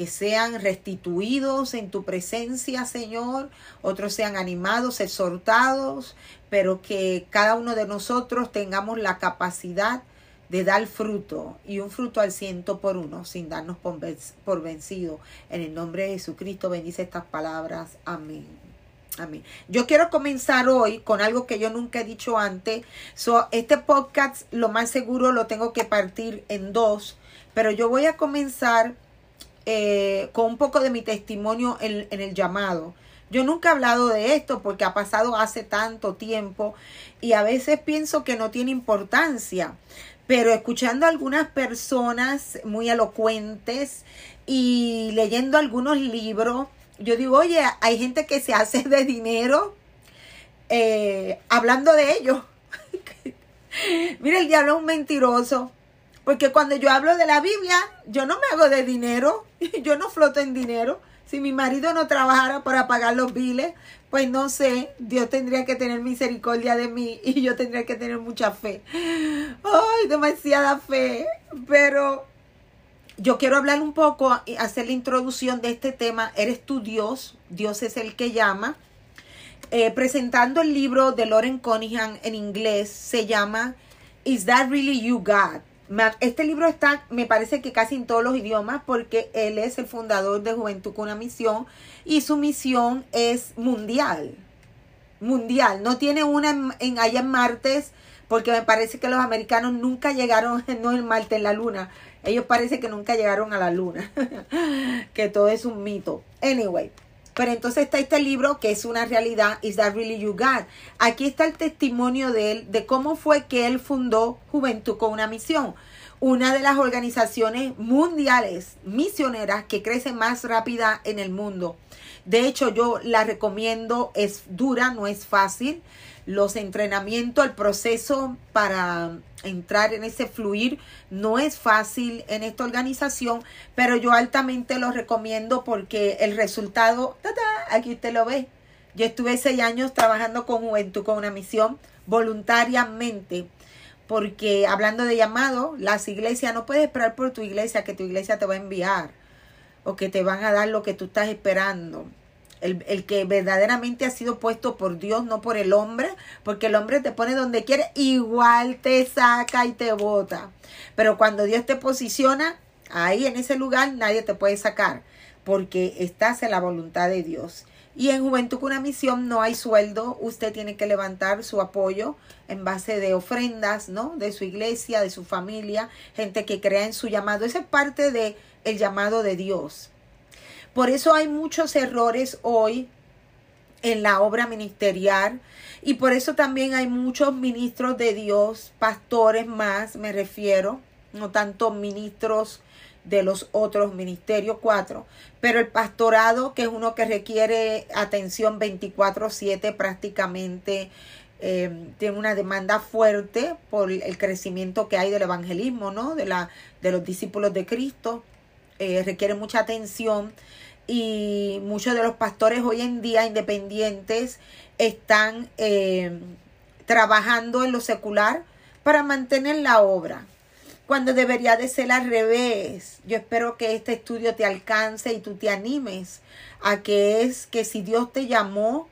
que sean restituidos en tu presencia, Señor, otros sean animados, exhortados, pero que cada uno de nosotros tengamos la capacidad de dar fruto y un fruto al ciento por uno sin darnos por vencido. En el nombre de Jesucristo bendice estas palabras. Amén. Amén. Yo quiero comenzar hoy con algo que yo nunca he dicho antes. So, este podcast lo más seguro lo tengo que partir en dos, pero yo voy a comenzar eh, con un poco de mi testimonio en, en el llamado. Yo nunca he hablado de esto porque ha pasado hace tanto tiempo y a veces pienso que no tiene importancia. Pero escuchando a algunas personas muy elocuentes y leyendo algunos libros, yo digo, oye, hay gente que se hace de dinero eh, hablando de ellos. [LAUGHS] Mira, el diablo es un mentiroso. Porque cuando yo hablo de la Biblia, yo no me hago de dinero, [LAUGHS] yo no floto en dinero. Si mi marido no trabajara para pagar los biles, pues no sé, Dios tendría que tener misericordia de mí [LAUGHS] y yo tendría que tener mucha fe. Ay, demasiada fe. Pero yo quiero hablar un poco y hacer la introducción de este tema. Eres tu Dios, Dios es el que llama. Eh, presentando el libro de Loren Cunningham en inglés, se llama Is That Really You God? Este libro está, me parece que casi en todos los idiomas, porque él es el fundador de Juventud con una misión y su misión es mundial. Mundial. No tiene una en, allá en Martes, porque me parece que los americanos nunca llegaron, [LAUGHS] no en Marte, en la Luna. Ellos parece que nunca llegaron a la Luna. [LAUGHS] que todo es un mito. Anyway. Pero entonces está este libro que es una realidad, Is That Really You God? Aquí está el testimonio de él, de cómo fue que él fundó Juventud con una misión, una de las organizaciones mundiales misioneras que crece más rápida en el mundo. De hecho, yo la recomiendo, es dura, no es fácil. Los entrenamientos, el proceso para entrar en ese fluir no es fácil en esta organización, pero yo altamente lo recomiendo porque el resultado, aquí usted lo ve. Yo estuve seis años trabajando con Juventud, con una misión voluntariamente, porque hablando de llamado, las iglesias no puedes esperar por tu iglesia que tu iglesia te va a enviar o que te van a dar lo que tú estás esperando el, que verdaderamente ha sido puesto por Dios, no por el hombre, porque el hombre te pone donde quiere, igual te saca y te bota. Pero cuando Dios te posiciona, ahí en ese lugar nadie te puede sacar, porque estás en la voluntad de Dios. Y en Juventud con una misión no hay sueldo, usted tiene que levantar su apoyo en base de ofrendas, ¿no? De su iglesia, de su familia, gente que crea en su llamado. Esa es parte de el llamado de Dios. Por eso hay muchos errores hoy en la obra ministerial y por eso también hay muchos ministros de Dios, pastores más, me refiero, no tanto ministros de los otros ministerios, cuatro. Pero el pastorado, que es uno que requiere atención 24/7 prácticamente, em, tiene una demanda fuerte por el crecimiento que hay del evangelismo, ¿no? De, la, de los discípulos de Cristo. Eh, requiere mucha atención y muchos de los pastores hoy en día independientes están em, trabajando en lo secular para mantener la obra cuando debería de ser al revés. Yo espero que este estudio te alcance y tú te animes a que es que si Dios te llamó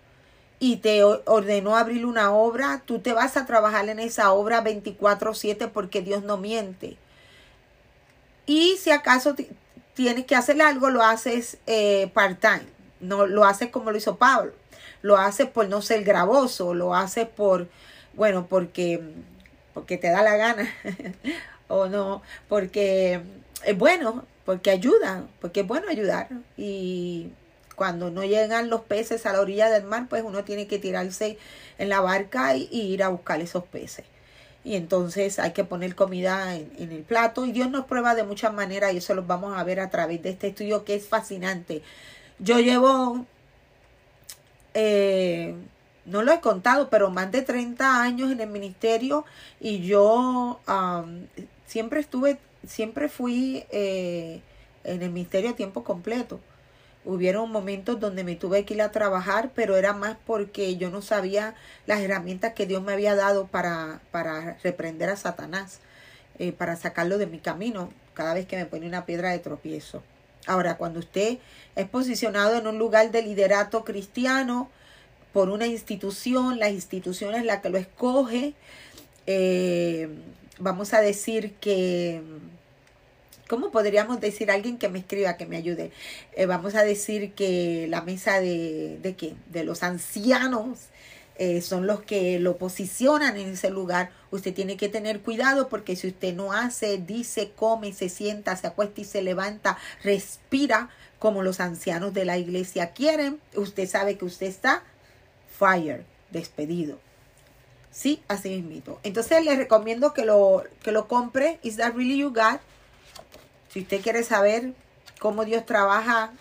y te ordenó abrir una obra, tú te vas a trabajar en esa obra 24/7 porque Dios no miente. Y si acaso tienes que hacer algo, lo haces eh, part-time. No lo haces como lo hizo Pablo. Lo haces por no ser gravoso, lo haces por, bueno, porque, porque te da la gana. [LAUGHS] o no, porque es bueno, porque ayuda, porque es bueno ayudar. Y cuando no llegan los peces a la orilla del mar, pues uno tiene que tirarse en la barca y, ir a buscar esos peces. Y entonces hay que poner comida en, el plato. Y Dios nos prueba de muchas maneras y eso lo vamos a ver a través de este estudio que es fascinante. Yo llevo, eh, no lo he contado, pero más de 30 años en el ministerio y yo siempre estuve, siempre fui eh, en el ministerio a tiempo completo. Hubieron momentos donde me tuve que ir a trabajar, pero era más porque yo no sabía las herramientas que Dios me había dado para, para reprender a Satanás, eh, para sacarlo de mi camino cada vez que me pone una piedra de tropiezo. Ahora, cuando usted es posicionado en un lugar de liderato cristiano por una institución, la institución es la que lo escoge, eh, vamos a decir que, ¿cómo podríamos decir alguien que me escriba, que me ayude? Eh, vamos a decir que la mesa de, ¿de qué? De los ancianos. Eh, son los que lo posicionan en ese lugar. Usted tiene que tener cuidado porque si usted no hace, dice, come, se sienta, se acuesta y se levanta, respira como los ancianos de la iglesia quieren, usted sabe que usted está fire, despedido. Sí, así mismito. Entonces les recomiendo que lo, que lo compre. Is that really you got? Si usted quiere saber cómo Dios trabaja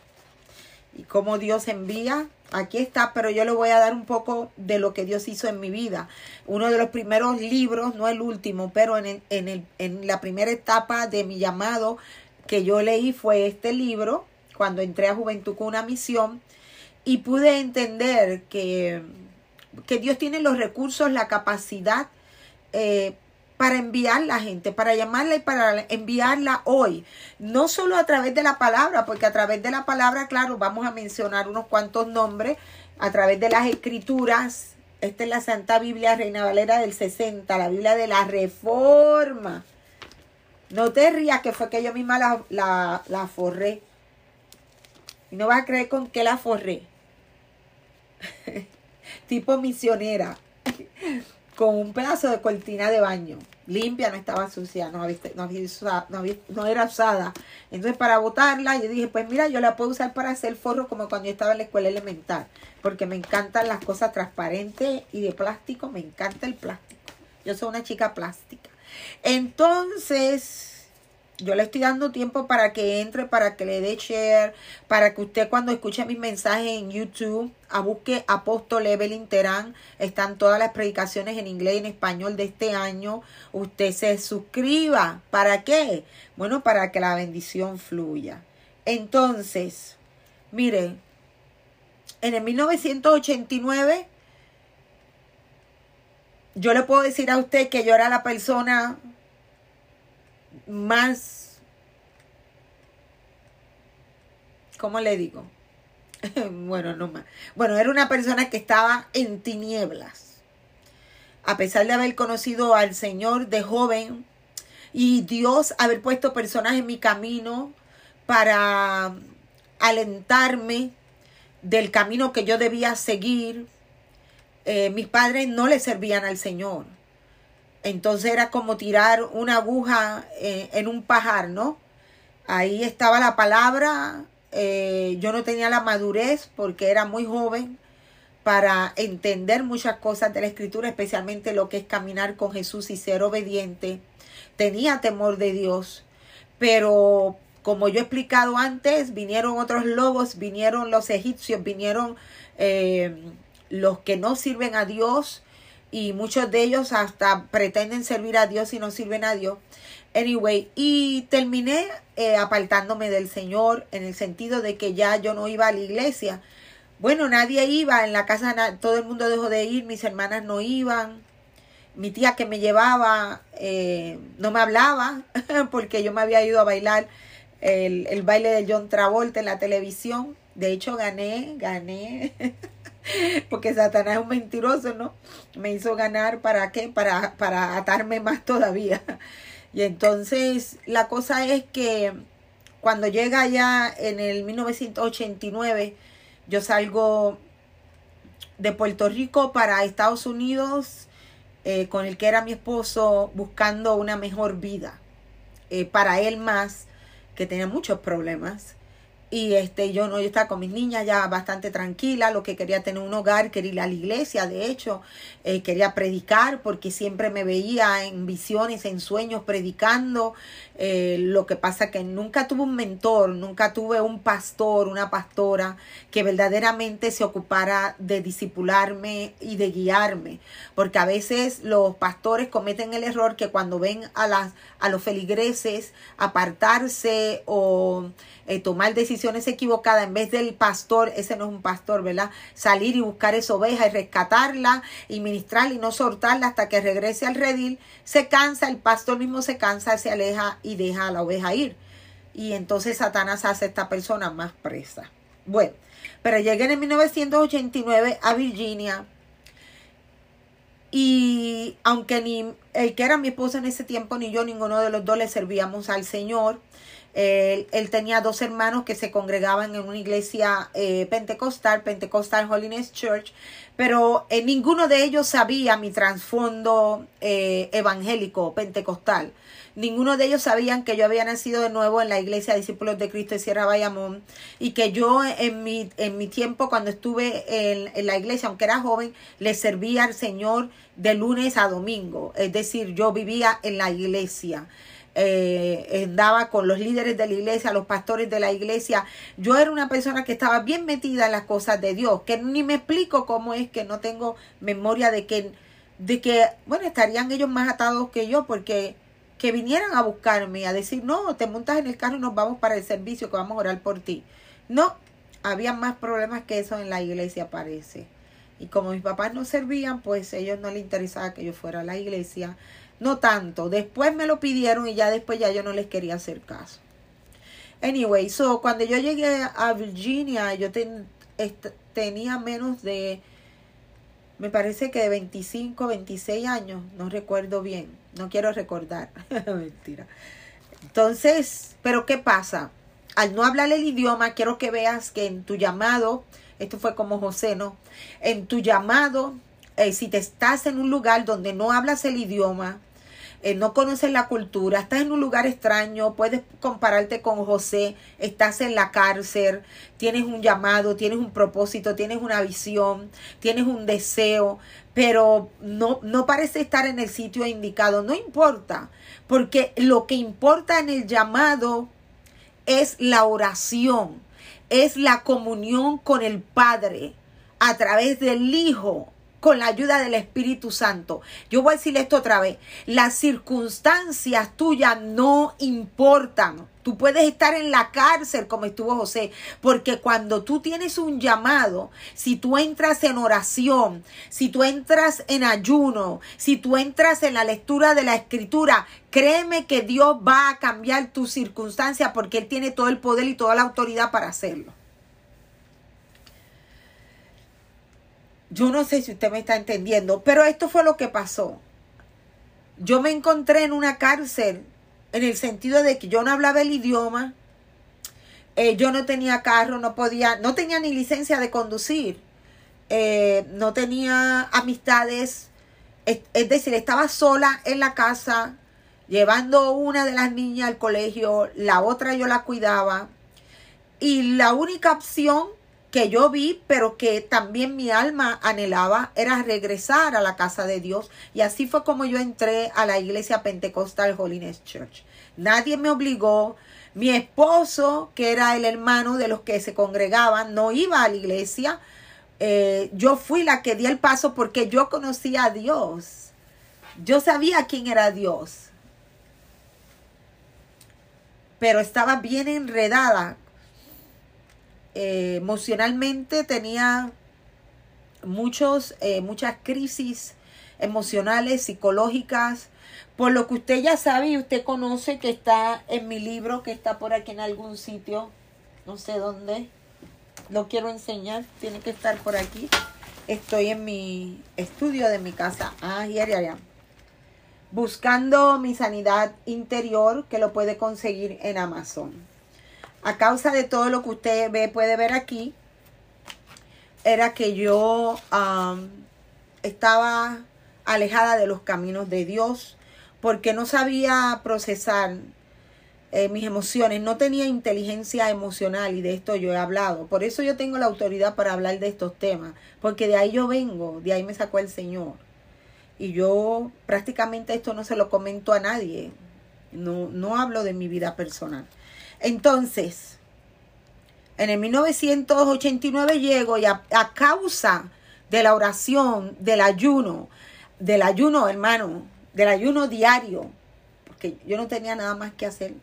y cómo Dios envía, aquí está, pero yo le voy a dar un poco de lo que Dios hizo en mi vida. Uno de los primeros libros, no el último, pero en, en, el, en la primera etapa de mi llamado que yo leí fue este libro, cuando entré a Juventud con una misión, y pude entender que que Dios tiene los recursos, la capacidad eh, para enviar la gente, para llamarla y para enviarla hoy. No solo a través de la palabra, porque a través de la palabra, claro, vamos a mencionar unos cuantos nombres, a través de las escrituras. Esta es la Santa Biblia Reina Valera del 60, la Biblia de la Reforma. No te rías que fue que yo misma la, la, la forré. Y no vas a creer con qué la forré. [LAUGHS] tipo misionera, con un pedazo de cortina de baño. Limpia, no estaba sucia, no, no, era usada. Entonces, para botarla, yo dije, pues mira, yo la puedo usar para hacer forro como cuando yo estaba en la escuela elemental. Porque me encantan las cosas transparentes y de plástico, me encanta el plástico. Yo soy una chica plástica. Entonces, yo le estoy dando tiempo para que entre, para que le dé share, para que usted cuando escuche mis mensajes en YouTube, a busque Apóstol Evelyn Terán, están todas las predicaciones en inglés y en español de este año. Usted se suscriba. ¿Para qué? Bueno, para que la bendición fluya. Entonces, mire, en el 1989, yo le puedo decir a usted que yo era la persona más, ¿cómo le digo? [LAUGHS] bueno, no más. Bueno, era una persona que estaba en tinieblas. A pesar de haber conocido al Señor de joven y Dios haber puesto personas en mi camino para alentarme del camino que yo debía seguir. Eh, mis padres no le servían al Señor. Entonces era como tirar una aguja eh, en un pajar, ¿no? Ahí estaba la palabra. Eh, yo no tenía la madurez porque era muy joven para entender muchas cosas de la escritura, especialmente lo que es caminar con Jesús y ser obediente. Tenía temor de Dios, pero como yo he explicado antes, vinieron otros lobos, vinieron los egipcios, vinieron eh, los que no sirven a Dios y muchos de ellos hasta pretenden servir a Dios y no sirven a Dios. Anyway, y terminé eh, apartándome del Señor en el sentido de que ya yo no iba a la iglesia. Bueno, nadie iba, en la casa todo el mundo dejó de ir, mis hermanas no iban, mi tía que me llevaba eh, no me hablaba [LAUGHS] porque yo me había ido a bailar el, el baile de John Travolta en la televisión. De hecho, gané, gané. [LAUGHS] [LAUGHS] porque Satanás es un mentiroso, ¿no? Me hizo ganar para qué? Para, para atarme más todavía. [LAUGHS] Y entonces la cosa es que cuando llega ya en el 1989, yo salgo de Puerto Rico para Estados Unidos eh, con el que era mi esposo buscando una mejor vida eh, para él más que tenía muchos problemas. Y este, yo no, yo estaba con mis niñas ya bastante tranquila, lo que quería tener un hogar, quería ir a la iglesia, de hecho, eh, quería predicar porque siempre me veía en visiones, en sueños, predicando. Eh, lo que pasa que nunca tuve un mentor, nunca tuve un pastor, una pastora que verdaderamente se ocupara de disipularme y de guiarme, porque a veces los pastores cometen el error que cuando ven a las a los feligreses apartarse o eh, tomar decisiones equivocadas en vez del pastor, ese no es un pastor, ¿verdad? Salir y buscar esa oveja y rescatarla y ministrarla y no soltarla hasta que regrese al redil, se cansa, el pastor mismo se cansa, se aleja y deja a la oveja ir. Y entonces Satanás hace a esta persona más presa. Bueno, pero llegué en 1989 a Virginia. Y aunque ni el que era mi esposo en ese tiempo, ni yo, ninguno de los dos le servíamos al Señor, él, tenía dos hermanos que se congregaban en una iglesia eh, pentecostal, Pentecostal Holiness Church, pero eh, ninguno de ellos sabía mi trasfondo eh, evangélico pentecostal. Ninguno de ellos sabían que yo había nacido de nuevo en la iglesia Discípulos de Cristo de Sierra Bayamón y que yo en mi, en mi tiempo cuando estuve en, en la iglesia, aunque era joven, le servía al Señor de lunes a domingo. Es decir, yo vivía en la iglesia eh, andaba con los líderes de la iglesia, los pastores de la iglesia. Yo era una persona que estaba bien metida en las cosas de Dios, que ni me explico cómo es que no tengo memoria de que, de que, bueno, estarían ellos más atados que yo, porque que vinieran a buscarme, a decir, no, te montas en el carro y nos vamos para el servicio, que vamos a orar por ti. No, había más problemas que eso en la iglesia, parece. Y como mis papás no servían, pues ellos no les interesaba que yo fuera a la iglesia. No tanto. Después me lo pidieron y ya después ya yo no les quería hacer caso. Anyway, so cuando yo llegué a Virginia, yo tenía menos de, me parece que de 25, 26 años, no recuerdo bien, no quiero recordar, [LAUGHS] mentira. Entonces, pero ¿qué pasa? Al no hablar el idioma, quiero que veas que en tu llamado, esto fue como José, ¿no? En tu llamado, eh, si te estás en un lugar donde no hablas el idioma, eh, no conoces la cultura, estás en un lugar extraño, puedes compararte con José, estás en la cárcel, tienes un llamado, tienes un propósito, tienes una visión, tienes un deseo, pero no, no parece estar en el sitio indicado, no importa, porque lo que importa en el llamado es la oración, es la comunión con el Padre a través del Hijo con la ayuda del Espíritu Santo. Yo voy a decirle esto otra vez. Las circunstancias tuyas no importan. Tú puedes estar en la cárcel como estuvo José, porque cuando tú tienes un llamado, si tú entras en oración, si tú entras en ayuno, si tú entras en la lectura de la escritura, créeme que Dios va a cambiar tus circunstancias porque Él tiene todo el poder y toda la autoridad para hacerlo. Yo no sé si usted me está entendiendo, pero esto fue lo que pasó. Yo me encontré en una cárcel en el sentido de que yo no hablaba el idioma, Eh, yo no tenía carro, no podía, no tenía ni licencia de conducir. Eh, no tenía amistades. Es, es decir, estaba sola en la casa, llevando una de las niñas al colegio, la otra yo la cuidaba. Y la única opción que yo vi, pero que también mi alma anhelaba, era regresar a la casa de Dios. Y así fue como yo entré a la iglesia pentecostal Holiness Church. Nadie me obligó. Mi esposo, que era el hermano de los que se congregaban, no iba a la iglesia. Eh, yo fui la que di el paso porque yo conocía a Dios. Yo sabía quién era Dios. Pero estaba bien enredada eh, emocionalmente tenía muchos, eh, muchas crisis emocionales, psicológicas, por lo que usted ya sabe y usted conoce que está en mi libro, que está por aquí en algún sitio, no sé dónde, lo quiero enseñar, tiene que estar por aquí. Estoy en mi estudio de mi casa. Ah, ya, ya, ya. Buscando mi sanidad interior, que lo puede conseguir en Amazon a causa de todo lo que usted ve, puede ver aquí, era que yo estaba alejada de los caminos de Dios porque no sabía procesar eh, mis emociones, no tenía inteligencia emocional y de esto yo he hablado. Por eso yo tengo la autoridad para hablar de estos temas, porque de ahí yo vengo, de ahí me sacó el Señor. Y yo prácticamente esto no se lo comento a nadie, no, no hablo de mi vida personal. Entonces, en el 1989 llego y a, causa de la oración, del ayuno, del ayuno, hermano, del ayuno diario, porque yo no tenía nada más que hacer,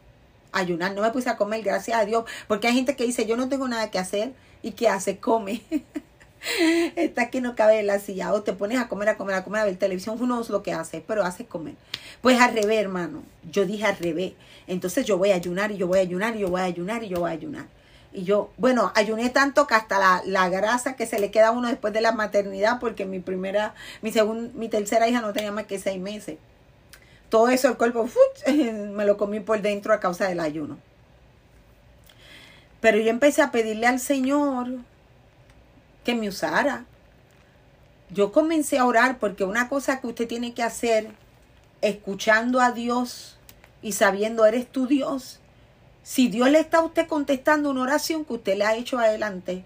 ayunar, no me puse a comer, gracias a Dios, porque hay gente que dice, yo no tengo nada que hacer, y que hace, come. [LAUGHS] Está que no cabe en la silla. O te pones a comer, a comer, a comer, a ver televisión. Uno es lo que hace, pero hace comer. Pues al revés, hermano. Yo dije al revés. Entonces yo voy a ayunar y yo voy a ayunar y yo voy a ayunar y yo voy a ayunar. Y yo, bueno, ayuné tanto que hasta la, la grasa que se le queda a uno después de la maternidad, porque mi primera, mi segunda, mi tercera hija no tenía más que seis meses. Todo eso el cuerpo [LAUGHS] me lo comí por dentro a causa del ayuno. Pero yo empecé a pedirle al Señor que me usara. Yo comencé a orar porque una cosa que usted tiene que hacer, escuchando a Dios y sabiendo, eres tu Dios. Si Dios le está a usted contestando una oración que usted le ha hecho adelante,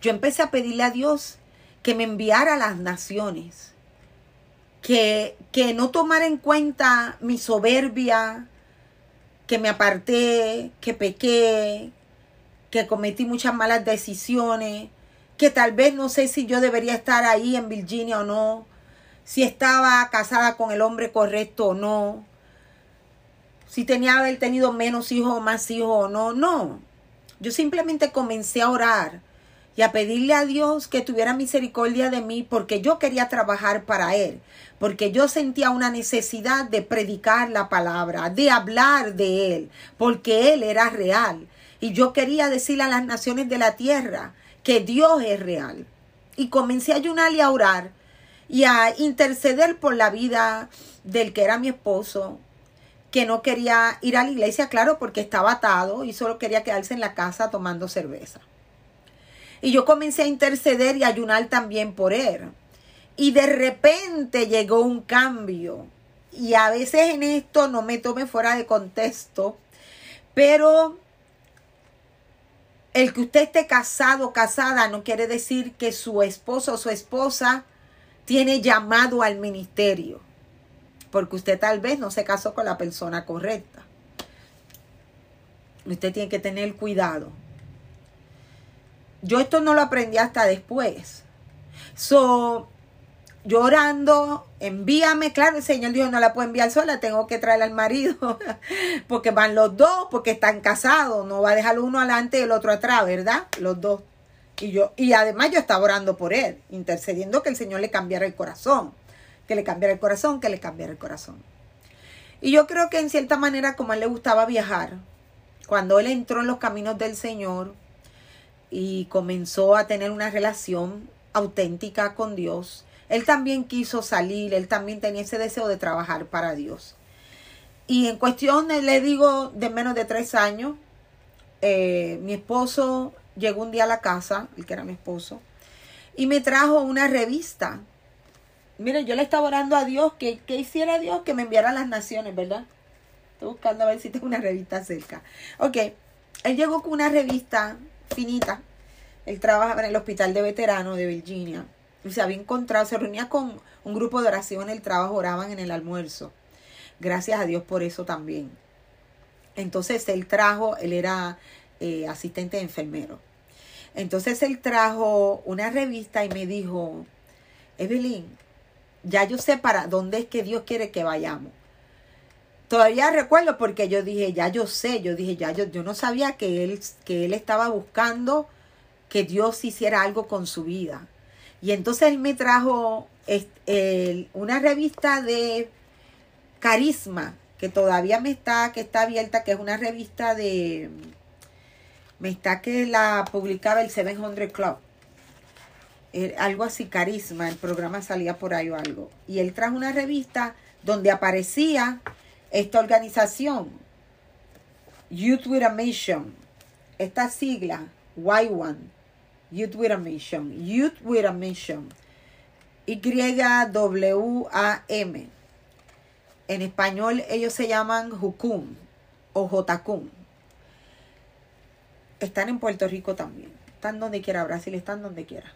yo empecé a pedirle a Dios que me enviara a las naciones, que, que no tomara en cuenta mi soberbia, que me aparté, que pequé, que cometí muchas malas decisiones, que tal vez no sé si yo debería estar ahí en Virginia o no, si estaba casada con el hombre correcto o no, si tenía haber tenido menos hijos o más hijos o no, no. Yo simplemente comencé a orar y a pedirle a Dios que tuviera misericordia de mí porque yo quería trabajar para Él, porque yo sentía una necesidad de predicar la palabra, de hablar de Él, porque Él era real. Y yo quería decirle a las naciones de la tierra que Dios es real. Y comencé a ayunar y a orar y a interceder por la vida del que era mi esposo, que no quería ir a la iglesia, claro, porque estaba atado y solo quería quedarse en la casa tomando cerveza. Y yo comencé a interceder y a ayunar también por él. Y de repente llegó un cambio. Y a veces en esto no me tome fuera de contexto, pero el que usted esté casado o casada no quiere decir que su esposo o su esposa tiene llamado al ministerio, porque usted tal vez no se casó con la persona correcta. Usted tiene que tener cuidado. Yo esto no lo aprendí hasta después. So, llorando, envíame, claro, el Señor dijo, no la puedo enviar sola, tengo que traer al marido, [LAUGHS] porque van los dos, porque están casados, no va a dejar uno adelante y el otro atrás, ¿verdad? Los dos. Y yo, y además yo estaba orando por él, intercediendo que el Señor le cambiara el corazón, que le cambiara el corazón, que le cambiara el corazón. Y yo creo que en cierta manera, como él le gustaba viajar, cuando él entró en los caminos del Señor y comenzó a tener una relación auténtica con Dios, él también quiso salir, él también tenía ese deseo de trabajar para Dios. Y en cuestión, le digo, de menos de tres años, eh, mi esposo llegó un día a la casa, el que era mi esposo, y me trajo una revista. Miren, yo le estaba orando a Dios que, que hiciera Dios que me enviara a las naciones, ¿verdad? Estoy buscando a ver si tengo una revista cerca. Ok, él llegó con una revista finita. Él trabajaba en el hospital de veteranos de Virginia. Y se había encontrado, se reunía con un grupo de oración en el trabajo, oraban en el almuerzo. Gracias a Dios por eso también. Entonces él trajo, él era eh, asistente de enfermero. Entonces él trajo una revista y me dijo, Evelyn, ya yo sé para dónde es que Dios quiere que vayamos. Todavía recuerdo porque yo dije, ya yo sé, yo dije, ya yo, yo no sabía que él, que él estaba buscando que Dios hiciera algo con su vida. Y entonces él me trajo una revista de Carisma, que todavía me está, que está abierta, que es una revista de, me está que la publicaba el 700 Club. Eh, algo así, Carisma, el programa salía por ahí o algo. Y él trajo una revista donde aparecía esta organización, Youth with a Mission, esta sigla, Y1, Youth with a Mission, Youth with a Mission, Y-W-A-M. En español ellos se llaman Jukum o Jotacum. Están en Puerto Rico también. Están donde quiera, Brasil, están donde quiera.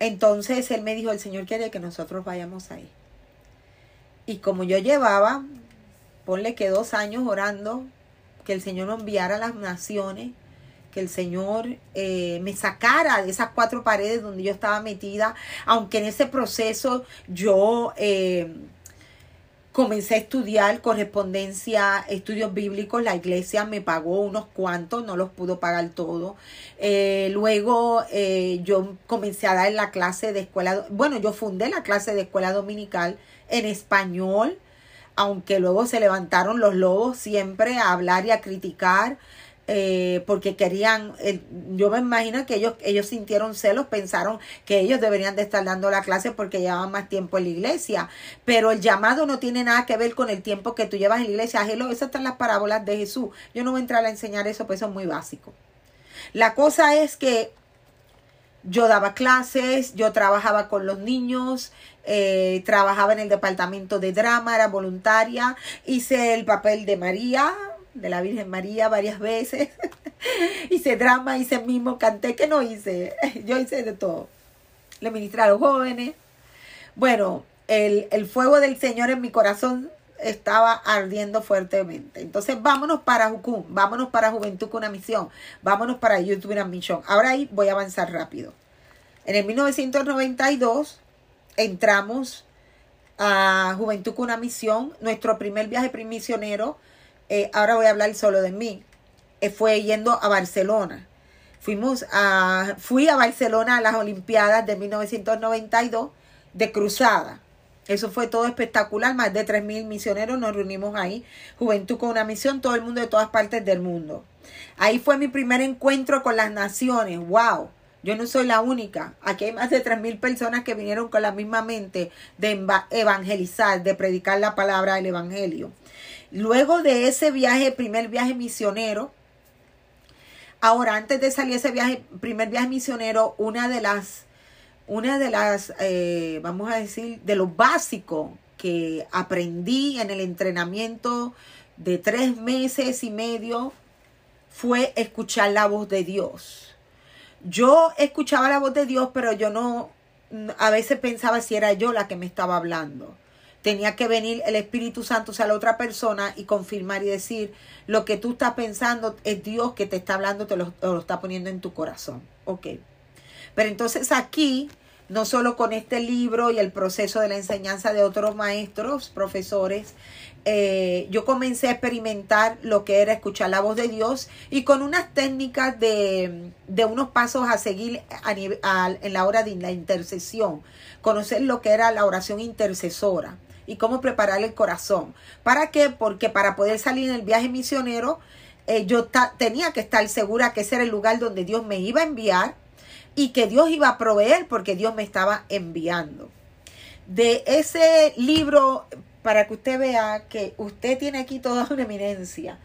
Entonces él me dijo, el Señor quiere que nosotros vayamos ahí. Y como yo llevaba, ponle que dos años orando, que el Señor nos enviara a las naciones, que el Señor eh, me sacara de esas cuatro paredes donde yo estaba metida, aunque en ese proceso yo... Eh, Comencé a estudiar correspondencia, estudios bíblicos. La iglesia me pagó unos cuantos, no los pudo pagar todo. Eh, luego eh, yo comencé a dar la clase de escuela. Bueno, yo fundé la clase de escuela dominical en español, aunque luego se levantaron los lobos siempre a hablar y a criticar eh, porque querían, yo me imagino que ellos, ellos sintieron celos, pensaron que ellos deberían de estar dando la clase porque llevaban más tiempo en la iglesia, pero el llamado no tiene nada que ver con el tiempo que tú llevas en la iglesia. Hello, esas están las parábolas de Jesús. Yo no voy a entrar a enseñar eso, pues eso es muy básico. La cosa es que yo daba clases, yo trabajaba con los niños, eh, trabajaba en el departamento de drama, era voluntaria, hice el papel de María, de la Virgen María varias veces. [LAUGHS] hice drama, hice mismo, canté, que no hice. [LAUGHS] Yo hice de todo. Le ministré a los jóvenes. Bueno, el, el fuego del Señor en mi corazón estaba ardiendo fuertemente. Entonces, vámonos para Jucum, vámonos para Juventud con una misión, vámonos para YouTube una misión. Ahora ahí voy a avanzar rápido. En el 1992 entramos a Juventud con una misión, nuestro primer viaje misionero eh, ahora voy a hablar solo de mí, eh, fue yendo a Barcelona. Fuimos a, fui a Barcelona a las Olimpiadas de 1992 de cruzada. Eso fue todo espectacular, más de 3.000 misioneros nos reunimos ahí, Juventud con una misión, todo el mundo de todas partes del mundo. Ahí fue mi primer encuentro con las naciones, wow. Yo no soy la única. Aquí hay más de 3.000 personas que vinieron con la misma mente de evangelizar, de predicar la palabra del Evangelio. Luego de ese viaje, primer viaje misionero, ahora antes de salir ese viaje, primer viaje misionero, una de las, una de las, eh, vamos a decir, de lo básico que aprendí en el entrenamiento de tres meses y medio fue escuchar la voz de Dios. Yo escuchaba la voz de Dios, pero yo no, a veces pensaba si era yo la que me estaba hablando tenía que venir el Espíritu Santo, o sea, la otra persona y confirmar y decir, lo que tú estás pensando es Dios que te está hablando, te lo, está poniendo en tu corazón. Ok. Pero entonces aquí, no solo con este libro y el proceso de la enseñanza de otros maestros, profesores, eh, yo comencé a experimentar lo que era escuchar la voz de Dios y con unas técnicas de, de unos pasos a seguir en la hora de la intercesión, conocer lo que era la oración intercesora y cómo preparar el corazón. ¿Para qué? Porque para poder salir en el viaje misionero, eh, yo tenía que estar segura que ese era el lugar donde Dios me iba a enviar y que Dios iba a proveer porque Dios me estaba enviando. De ese libro, para que usted vea que usted tiene aquí toda una eminencia.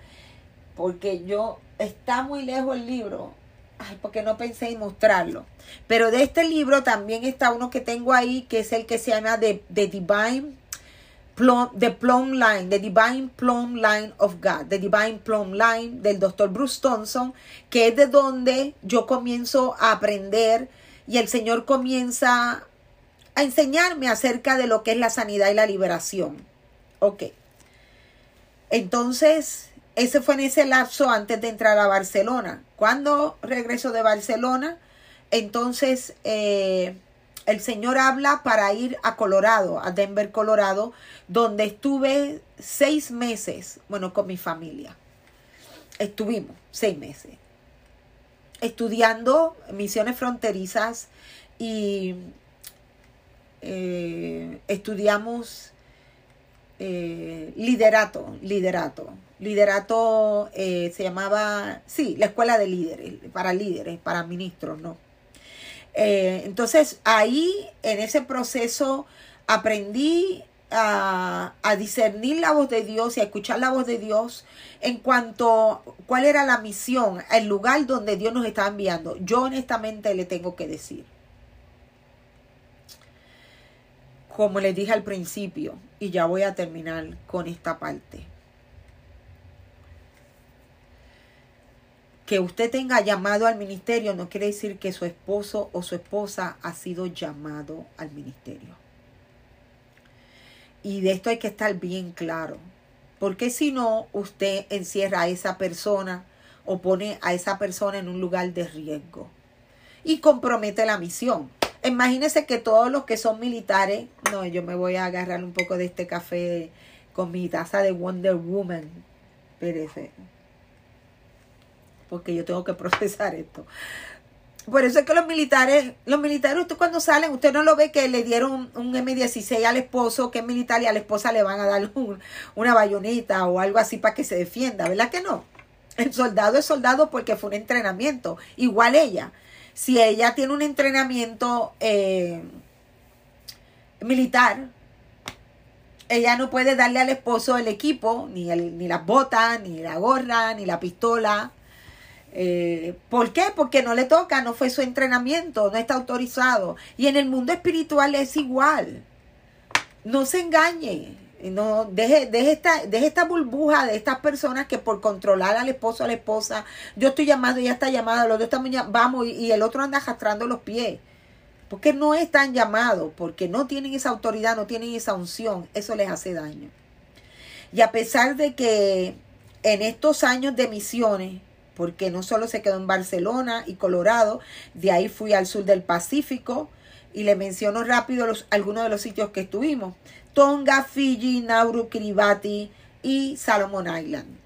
porque yo está muy lejos el libro. Porque no pensé en mostrarlo. Pero de este libro también está uno que tengo ahí, que es el que se llama The, The Divine The Plum Line, The Divine Plum Line of God, The Divine Plum Line del Dr. Bruce Thompson, que es de donde yo comienzo a aprender y el Señor comienza a enseñarme acerca de lo que es la sanidad y la liberación. Ok. Entonces, ese fue en ese lapso antes de entrar a Barcelona. Cuando regreso de Barcelona, entonces eh, el Señor habla para ir a Colorado, a Denver, Colorado, donde estuve seis meses, bueno, con mi familia. Estuvimos seis meses estudiando misiones fronterizas y eh, estudiamos eh, liderato, liderato. Liderato eh, se llamaba, sí, la escuela de líderes, para líderes, para ministros, ¿no? Entonces ahí, en ese proceso, aprendí a, discernir la voz de Dios y a escuchar la voz de Dios en cuanto cuál era la misión, el lugar donde Dios nos está enviando. Yo honestamente le tengo que decir, como les dije al principio, y ya voy a terminar con esta parte. Que usted tenga llamado al ministerio no quiere decir que su esposo o su esposa ha sido llamado al ministerio. Y de esto hay que estar bien claro. Porque si no, usted encierra a esa persona o pone a esa persona en un lugar de riesgo. Y compromete la misión. Imagínense que todos los que son militares, no, yo me voy a agarrar un poco de este café con mi taza de Wonder Woman. Espérese. Porque yo tengo que procesar esto. Por eso es que los militares, los militares, usted cuando salen, usted no lo ve que le dieron un M16 al esposo, que es militar, y a la esposa le van a dar una bayoneta o algo así para que se defienda, ¿verdad que no? El soldado es soldado porque fue un entrenamiento, igual ella si ella tiene un entrenamiento eh, militar, ella no puede darle al esposo el equipo, ni, el, ni las botas, ni la gorra, ni la pistola. Eh, ¿Por qué? Porque no le toca, no fue su entrenamiento, no está autorizado. Y en el mundo espiritual es igual. No se engañe. No, deje, deje, esta, deje esta burbuja de estas personas que por controlar al esposo a la esposa, yo estoy llamado, ella está llamada, los dos estamos vamos, y, el otro anda arrastrando los pies. Porque no están llamados, porque no tienen esa autoridad, no tienen esa unción, eso les hace daño. Y a pesar de que en estos años de misiones, porque no solo se quedó en Barcelona y Colorado, de ahí fui al sur del Pacífico, y le menciono rápido algunos de los sitios que estuvimos. Tonga, Fiji, Nauru, Kiribati y Salomon Island.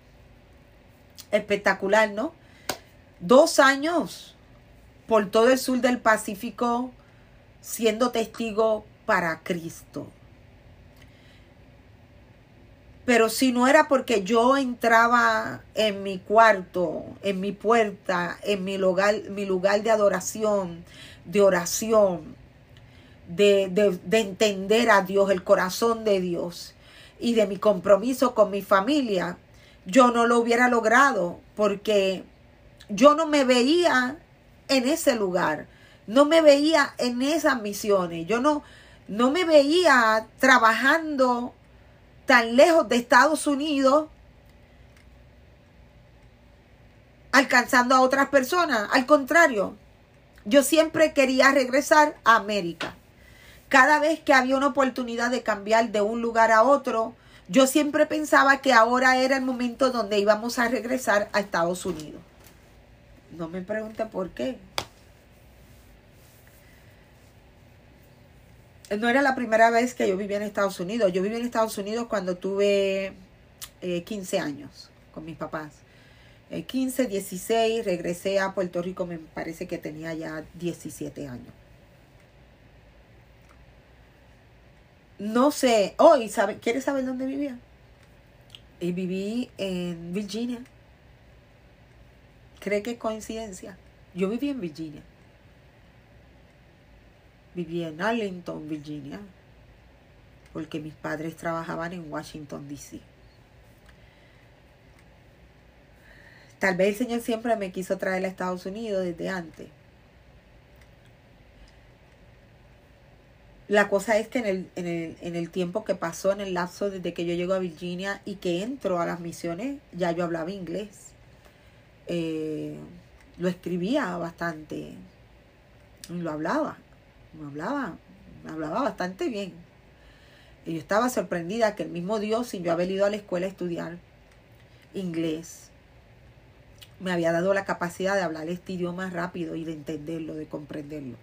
Espectacular, ¿no? Dos años por todo el sur del Pacífico siendo testigo para Cristo. Pero si no era porque yo entraba en mi cuarto, en mi puerta, en mi lugar, mi lugar de adoración, de oración, de, entender a Dios, el corazón de Dios y de mi compromiso con mi familia, yo no lo hubiera logrado porque yo no me veía en ese lugar, no me veía en esas misiones, yo no, no me veía trabajando tan lejos de Estados Unidos alcanzando a otras personas. Al contrario, yo siempre quería regresar a América. Cada vez que había una oportunidad de cambiar de un lugar a otro, yo siempre pensaba que ahora era el momento donde íbamos a regresar a Estados Unidos. No me pregunten por qué. No era la primera vez que yo vivía en Estados Unidos. Yo viví en Estados Unidos cuando tuve 15 eh, años con mis papás. 15, eh, 16, regresé a Puerto Rico, me parece que tenía ya 17 años. No sé. Oh, sabe, ¿quieres saber dónde vivía? Y viví en Virginia. ¿Cree que es coincidencia? Yo viví en Virginia. Viví en Arlington, Virginia. Porque mis padres trabajaban en Washington, D.C. Tal vez el Señor siempre me quiso traer a Estados Unidos desde antes. La cosa es que en el, en, el, en el tiempo que pasó, en el lapso desde que yo llego a Virginia y que entro a las misiones, ya yo hablaba inglés. Eh, lo escribía bastante. Lo hablaba. Hablaba. Hablaba bastante bien. Y yo estaba sorprendida que el mismo Dios, sin yo haber ido a la escuela a estudiar inglés, me había dado la capacidad de hablar este idioma rápido y de entenderlo, de comprenderlo.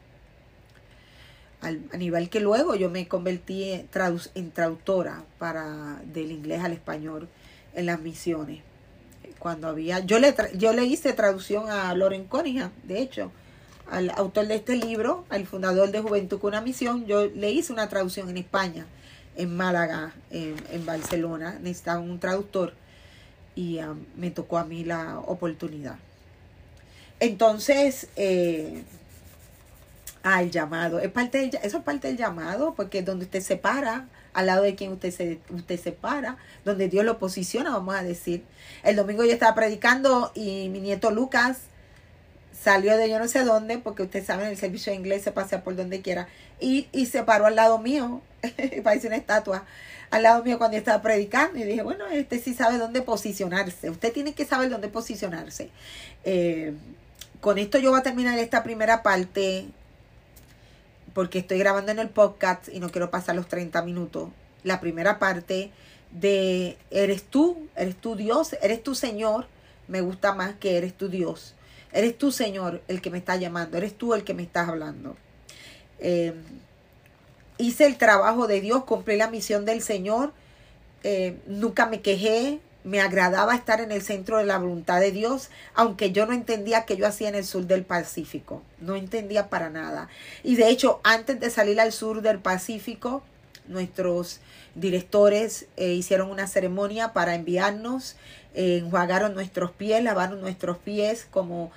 a nivel que luego yo me convertí en, traductora para, del inglés al español en las misiones. Cuando había, yo le, yo le hice traducción a Loren Cunningham, de hecho, al autor de este libro, al fundador de Juventud con una misión, yo le hice una traducción en España, en Málaga, en, Barcelona, necesitaba un traductor y um, me tocó a mí la oportunidad. Entonces, eh, al llamado, es parte eso es parte del llamado, porque donde usted se para, al lado de quien usted se, usted se para, donde Dios lo posiciona, vamos a decir. El domingo yo estaba predicando y mi nieto Lucas salió de yo no sé dónde, porque usted sabe, en el servicio de inglés se pasea por donde quiera, y, y se paró al lado mío, [LAUGHS] parece una estatua, al lado mío cuando yo estaba predicando y dije, bueno, este sí sabe dónde posicionarse. Usted tiene que saber dónde posicionarse. Eh, con esto yo voy a terminar esta primera parte porque estoy grabando en el podcast y no quiero pasar los 30 minutos. La primera parte de eres tú, eres tú Dios, eres tu Señor. Me gusta más que eres tu Dios. Eres tú, Señor, el que me está llamando. Eres tú el que me estás hablando. Eh, hice el trabajo de Dios, cumplí la misión del Señor, eh, nunca me quejé, me agradaba estar en el centro de la voluntad de Dios, aunque yo no entendía qué yo hacía en el sur del Pacífico, no entendía para nada. Y de hecho, antes de salir al sur del Pacífico, nuestros directores eh, hicieron una ceremonia para enviarnos, eh, enjuagaron nuestros pies, lavaron nuestros pies como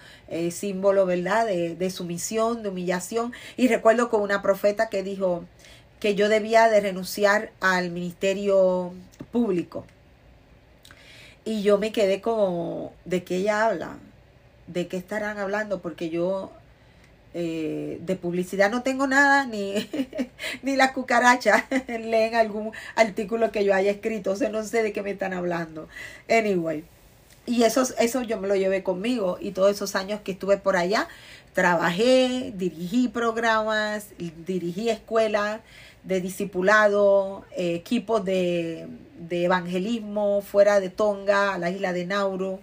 símbolo, ¿verdad?, de, de sumisión, de humillación. Y recuerdo con una profeta que dijo, que yo debía de renunciar al ministerio público. Y yo me quedé como, ¿de qué ella habla? ¿De qué estarán hablando? Porque yo eh, de publicidad no tengo nada, ni, [LAUGHS] ni las cucarachas [LAUGHS] leen algún artículo que yo haya escrito, o sea, no sé de qué me están hablando. Anyway, y eso, eso yo me lo llevé conmigo y todos esos años que estuve por allá, trabajé, dirigí programas, dirigí escuelas, de discipulado, equipos de, evangelismo fuera de Tonga, a la isla de Nauru.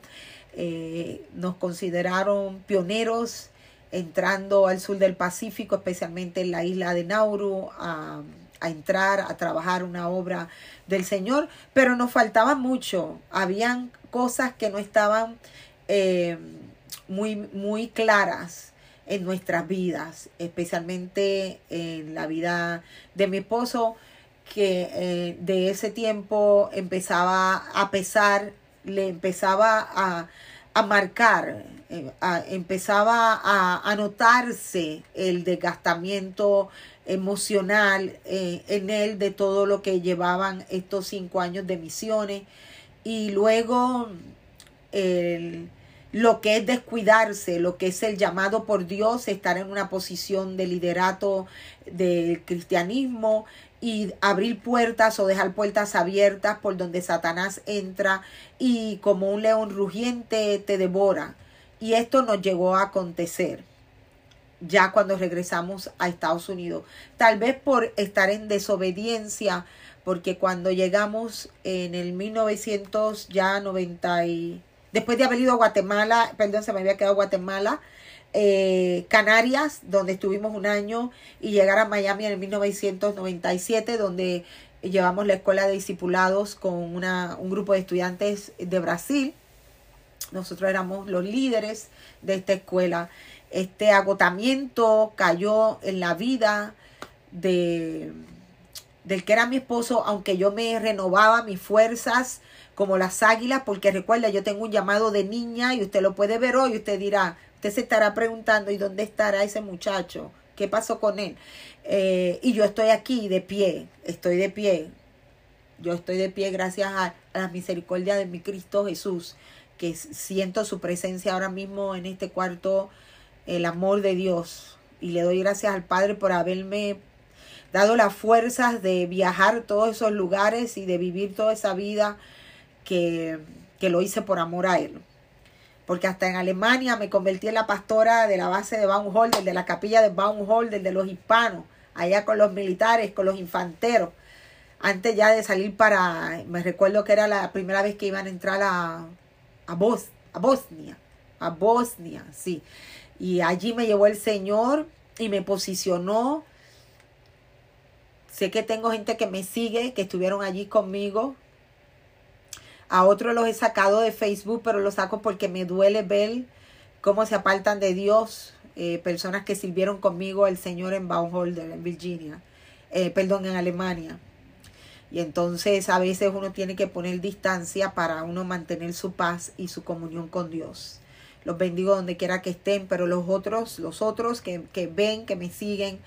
Eh, nos consideraron pioneros entrando al sur del Pacífico, especialmente en la isla de Nauru, a, entrar, a trabajar una obra del Señor, pero nos faltaba mucho. Habían cosas que no estaban eh, muy, muy claras en nuestras vidas, especialmente en la vida de mi esposo, que eh, de ese tiempo empezaba a pesar, le empezaba a, a marcar, eh, empezaba a, notarse el desgastamiento emocional eh, en él de todo lo que llevaban estos cinco años de misiones. Y luego el lo que es descuidarse, lo que es el llamado por Dios, estar en una posición de liderato del cristianismo y abrir puertas o dejar puertas abiertas por donde Satanás entra y como un león rugiente te devora. Y esto nos llegó a acontecer ya cuando regresamos a Estados Unidos. Tal vez por estar en desobediencia, porque cuando llegamos en el 1990 y después de haber ido a Guatemala, perdón, se me había quedado Guatemala, eh, Canarias, donde estuvimos un año, y llegar a Miami en el 1997, donde llevamos la escuela de discipulados con una, un grupo de estudiantes de Brasil. Nosotros éramos los líderes de esta escuela. Este agotamiento cayó en la vida de, del que era mi esposo, aunque yo me renovaba mis fuerzas, como las águilas, porque recuerda, yo tengo un llamado de niña y usted lo puede ver hoy, usted dirá, se estará preguntando, ¿y dónde estará ese muchacho? ¿Qué pasó con él? Eh, y yo estoy aquí de pie, estoy de pie. Yo estoy de pie gracias a, la misericordia de mi Cristo Jesús, que siento su presencia ahora mismo en este cuarto, el amor de Dios. Y le doy gracias al Padre por haberme dado las fuerzas de viajar todos esos lugares y de vivir toda esa vida que, que lo hice por amor a Él. Porque hasta en Alemania me convertí en la pastora de la base de Baumholder, de la capilla de Baumholder, de los hispanos, allá con los militares, con los infanteros antes ya de salir para, me recuerdo que era la primera vez que iban a entrar a, a, a Bosnia, a Bosnia, sí. Y allí me llevó el Señor y me posicionó. Sé que tengo gente que me sigue, que estuvieron allí conmigo. A otros los he sacado de Facebook, pero los saco porque me duele ver cómo se apartan de Dios. Eh, personas que sirvieron conmigo el Señor en Baumholder, en Virginia, eh, perdón, en Alemania. Y entonces a veces uno tiene que poner distancia para uno mantener su paz y su comunión con Dios. Los bendigo donde quiera que estén, pero los otros, los otros que, ven, que me siguen,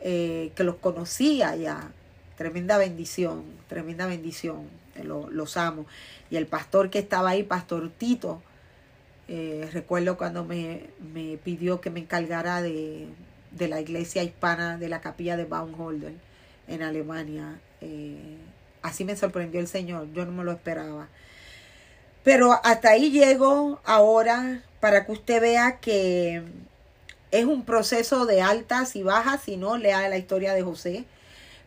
eh, que los conocía ya, tremenda bendición, tremenda bendición, eh, los amo. Y el pastor que estaba ahí, Pastor Tito, eh, recuerdo cuando me, me, pidió que me encargara de, de la iglesia hispana de la capilla de Baumholder en Alemania. Eh, así me sorprendió el Señor, yo no me lo esperaba. Pero hasta ahí llego ahora para que usted vea que es un proceso de altas y bajas, si no, lea la historia de José.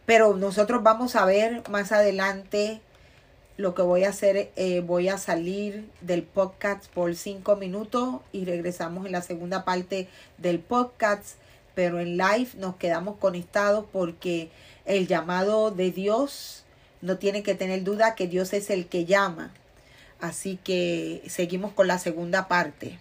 Pero nosotros vamos a ver más adelante lo que voy a hacer. Eh, voy a salir del podcast por cinco minutos y regresamos en la segunda parte del podcast. Pero en live nos quedamos conectados porque el llamado de Dios, no tiene que tener duda que Dios es el que llama. Así que seguimos con la segunda parte.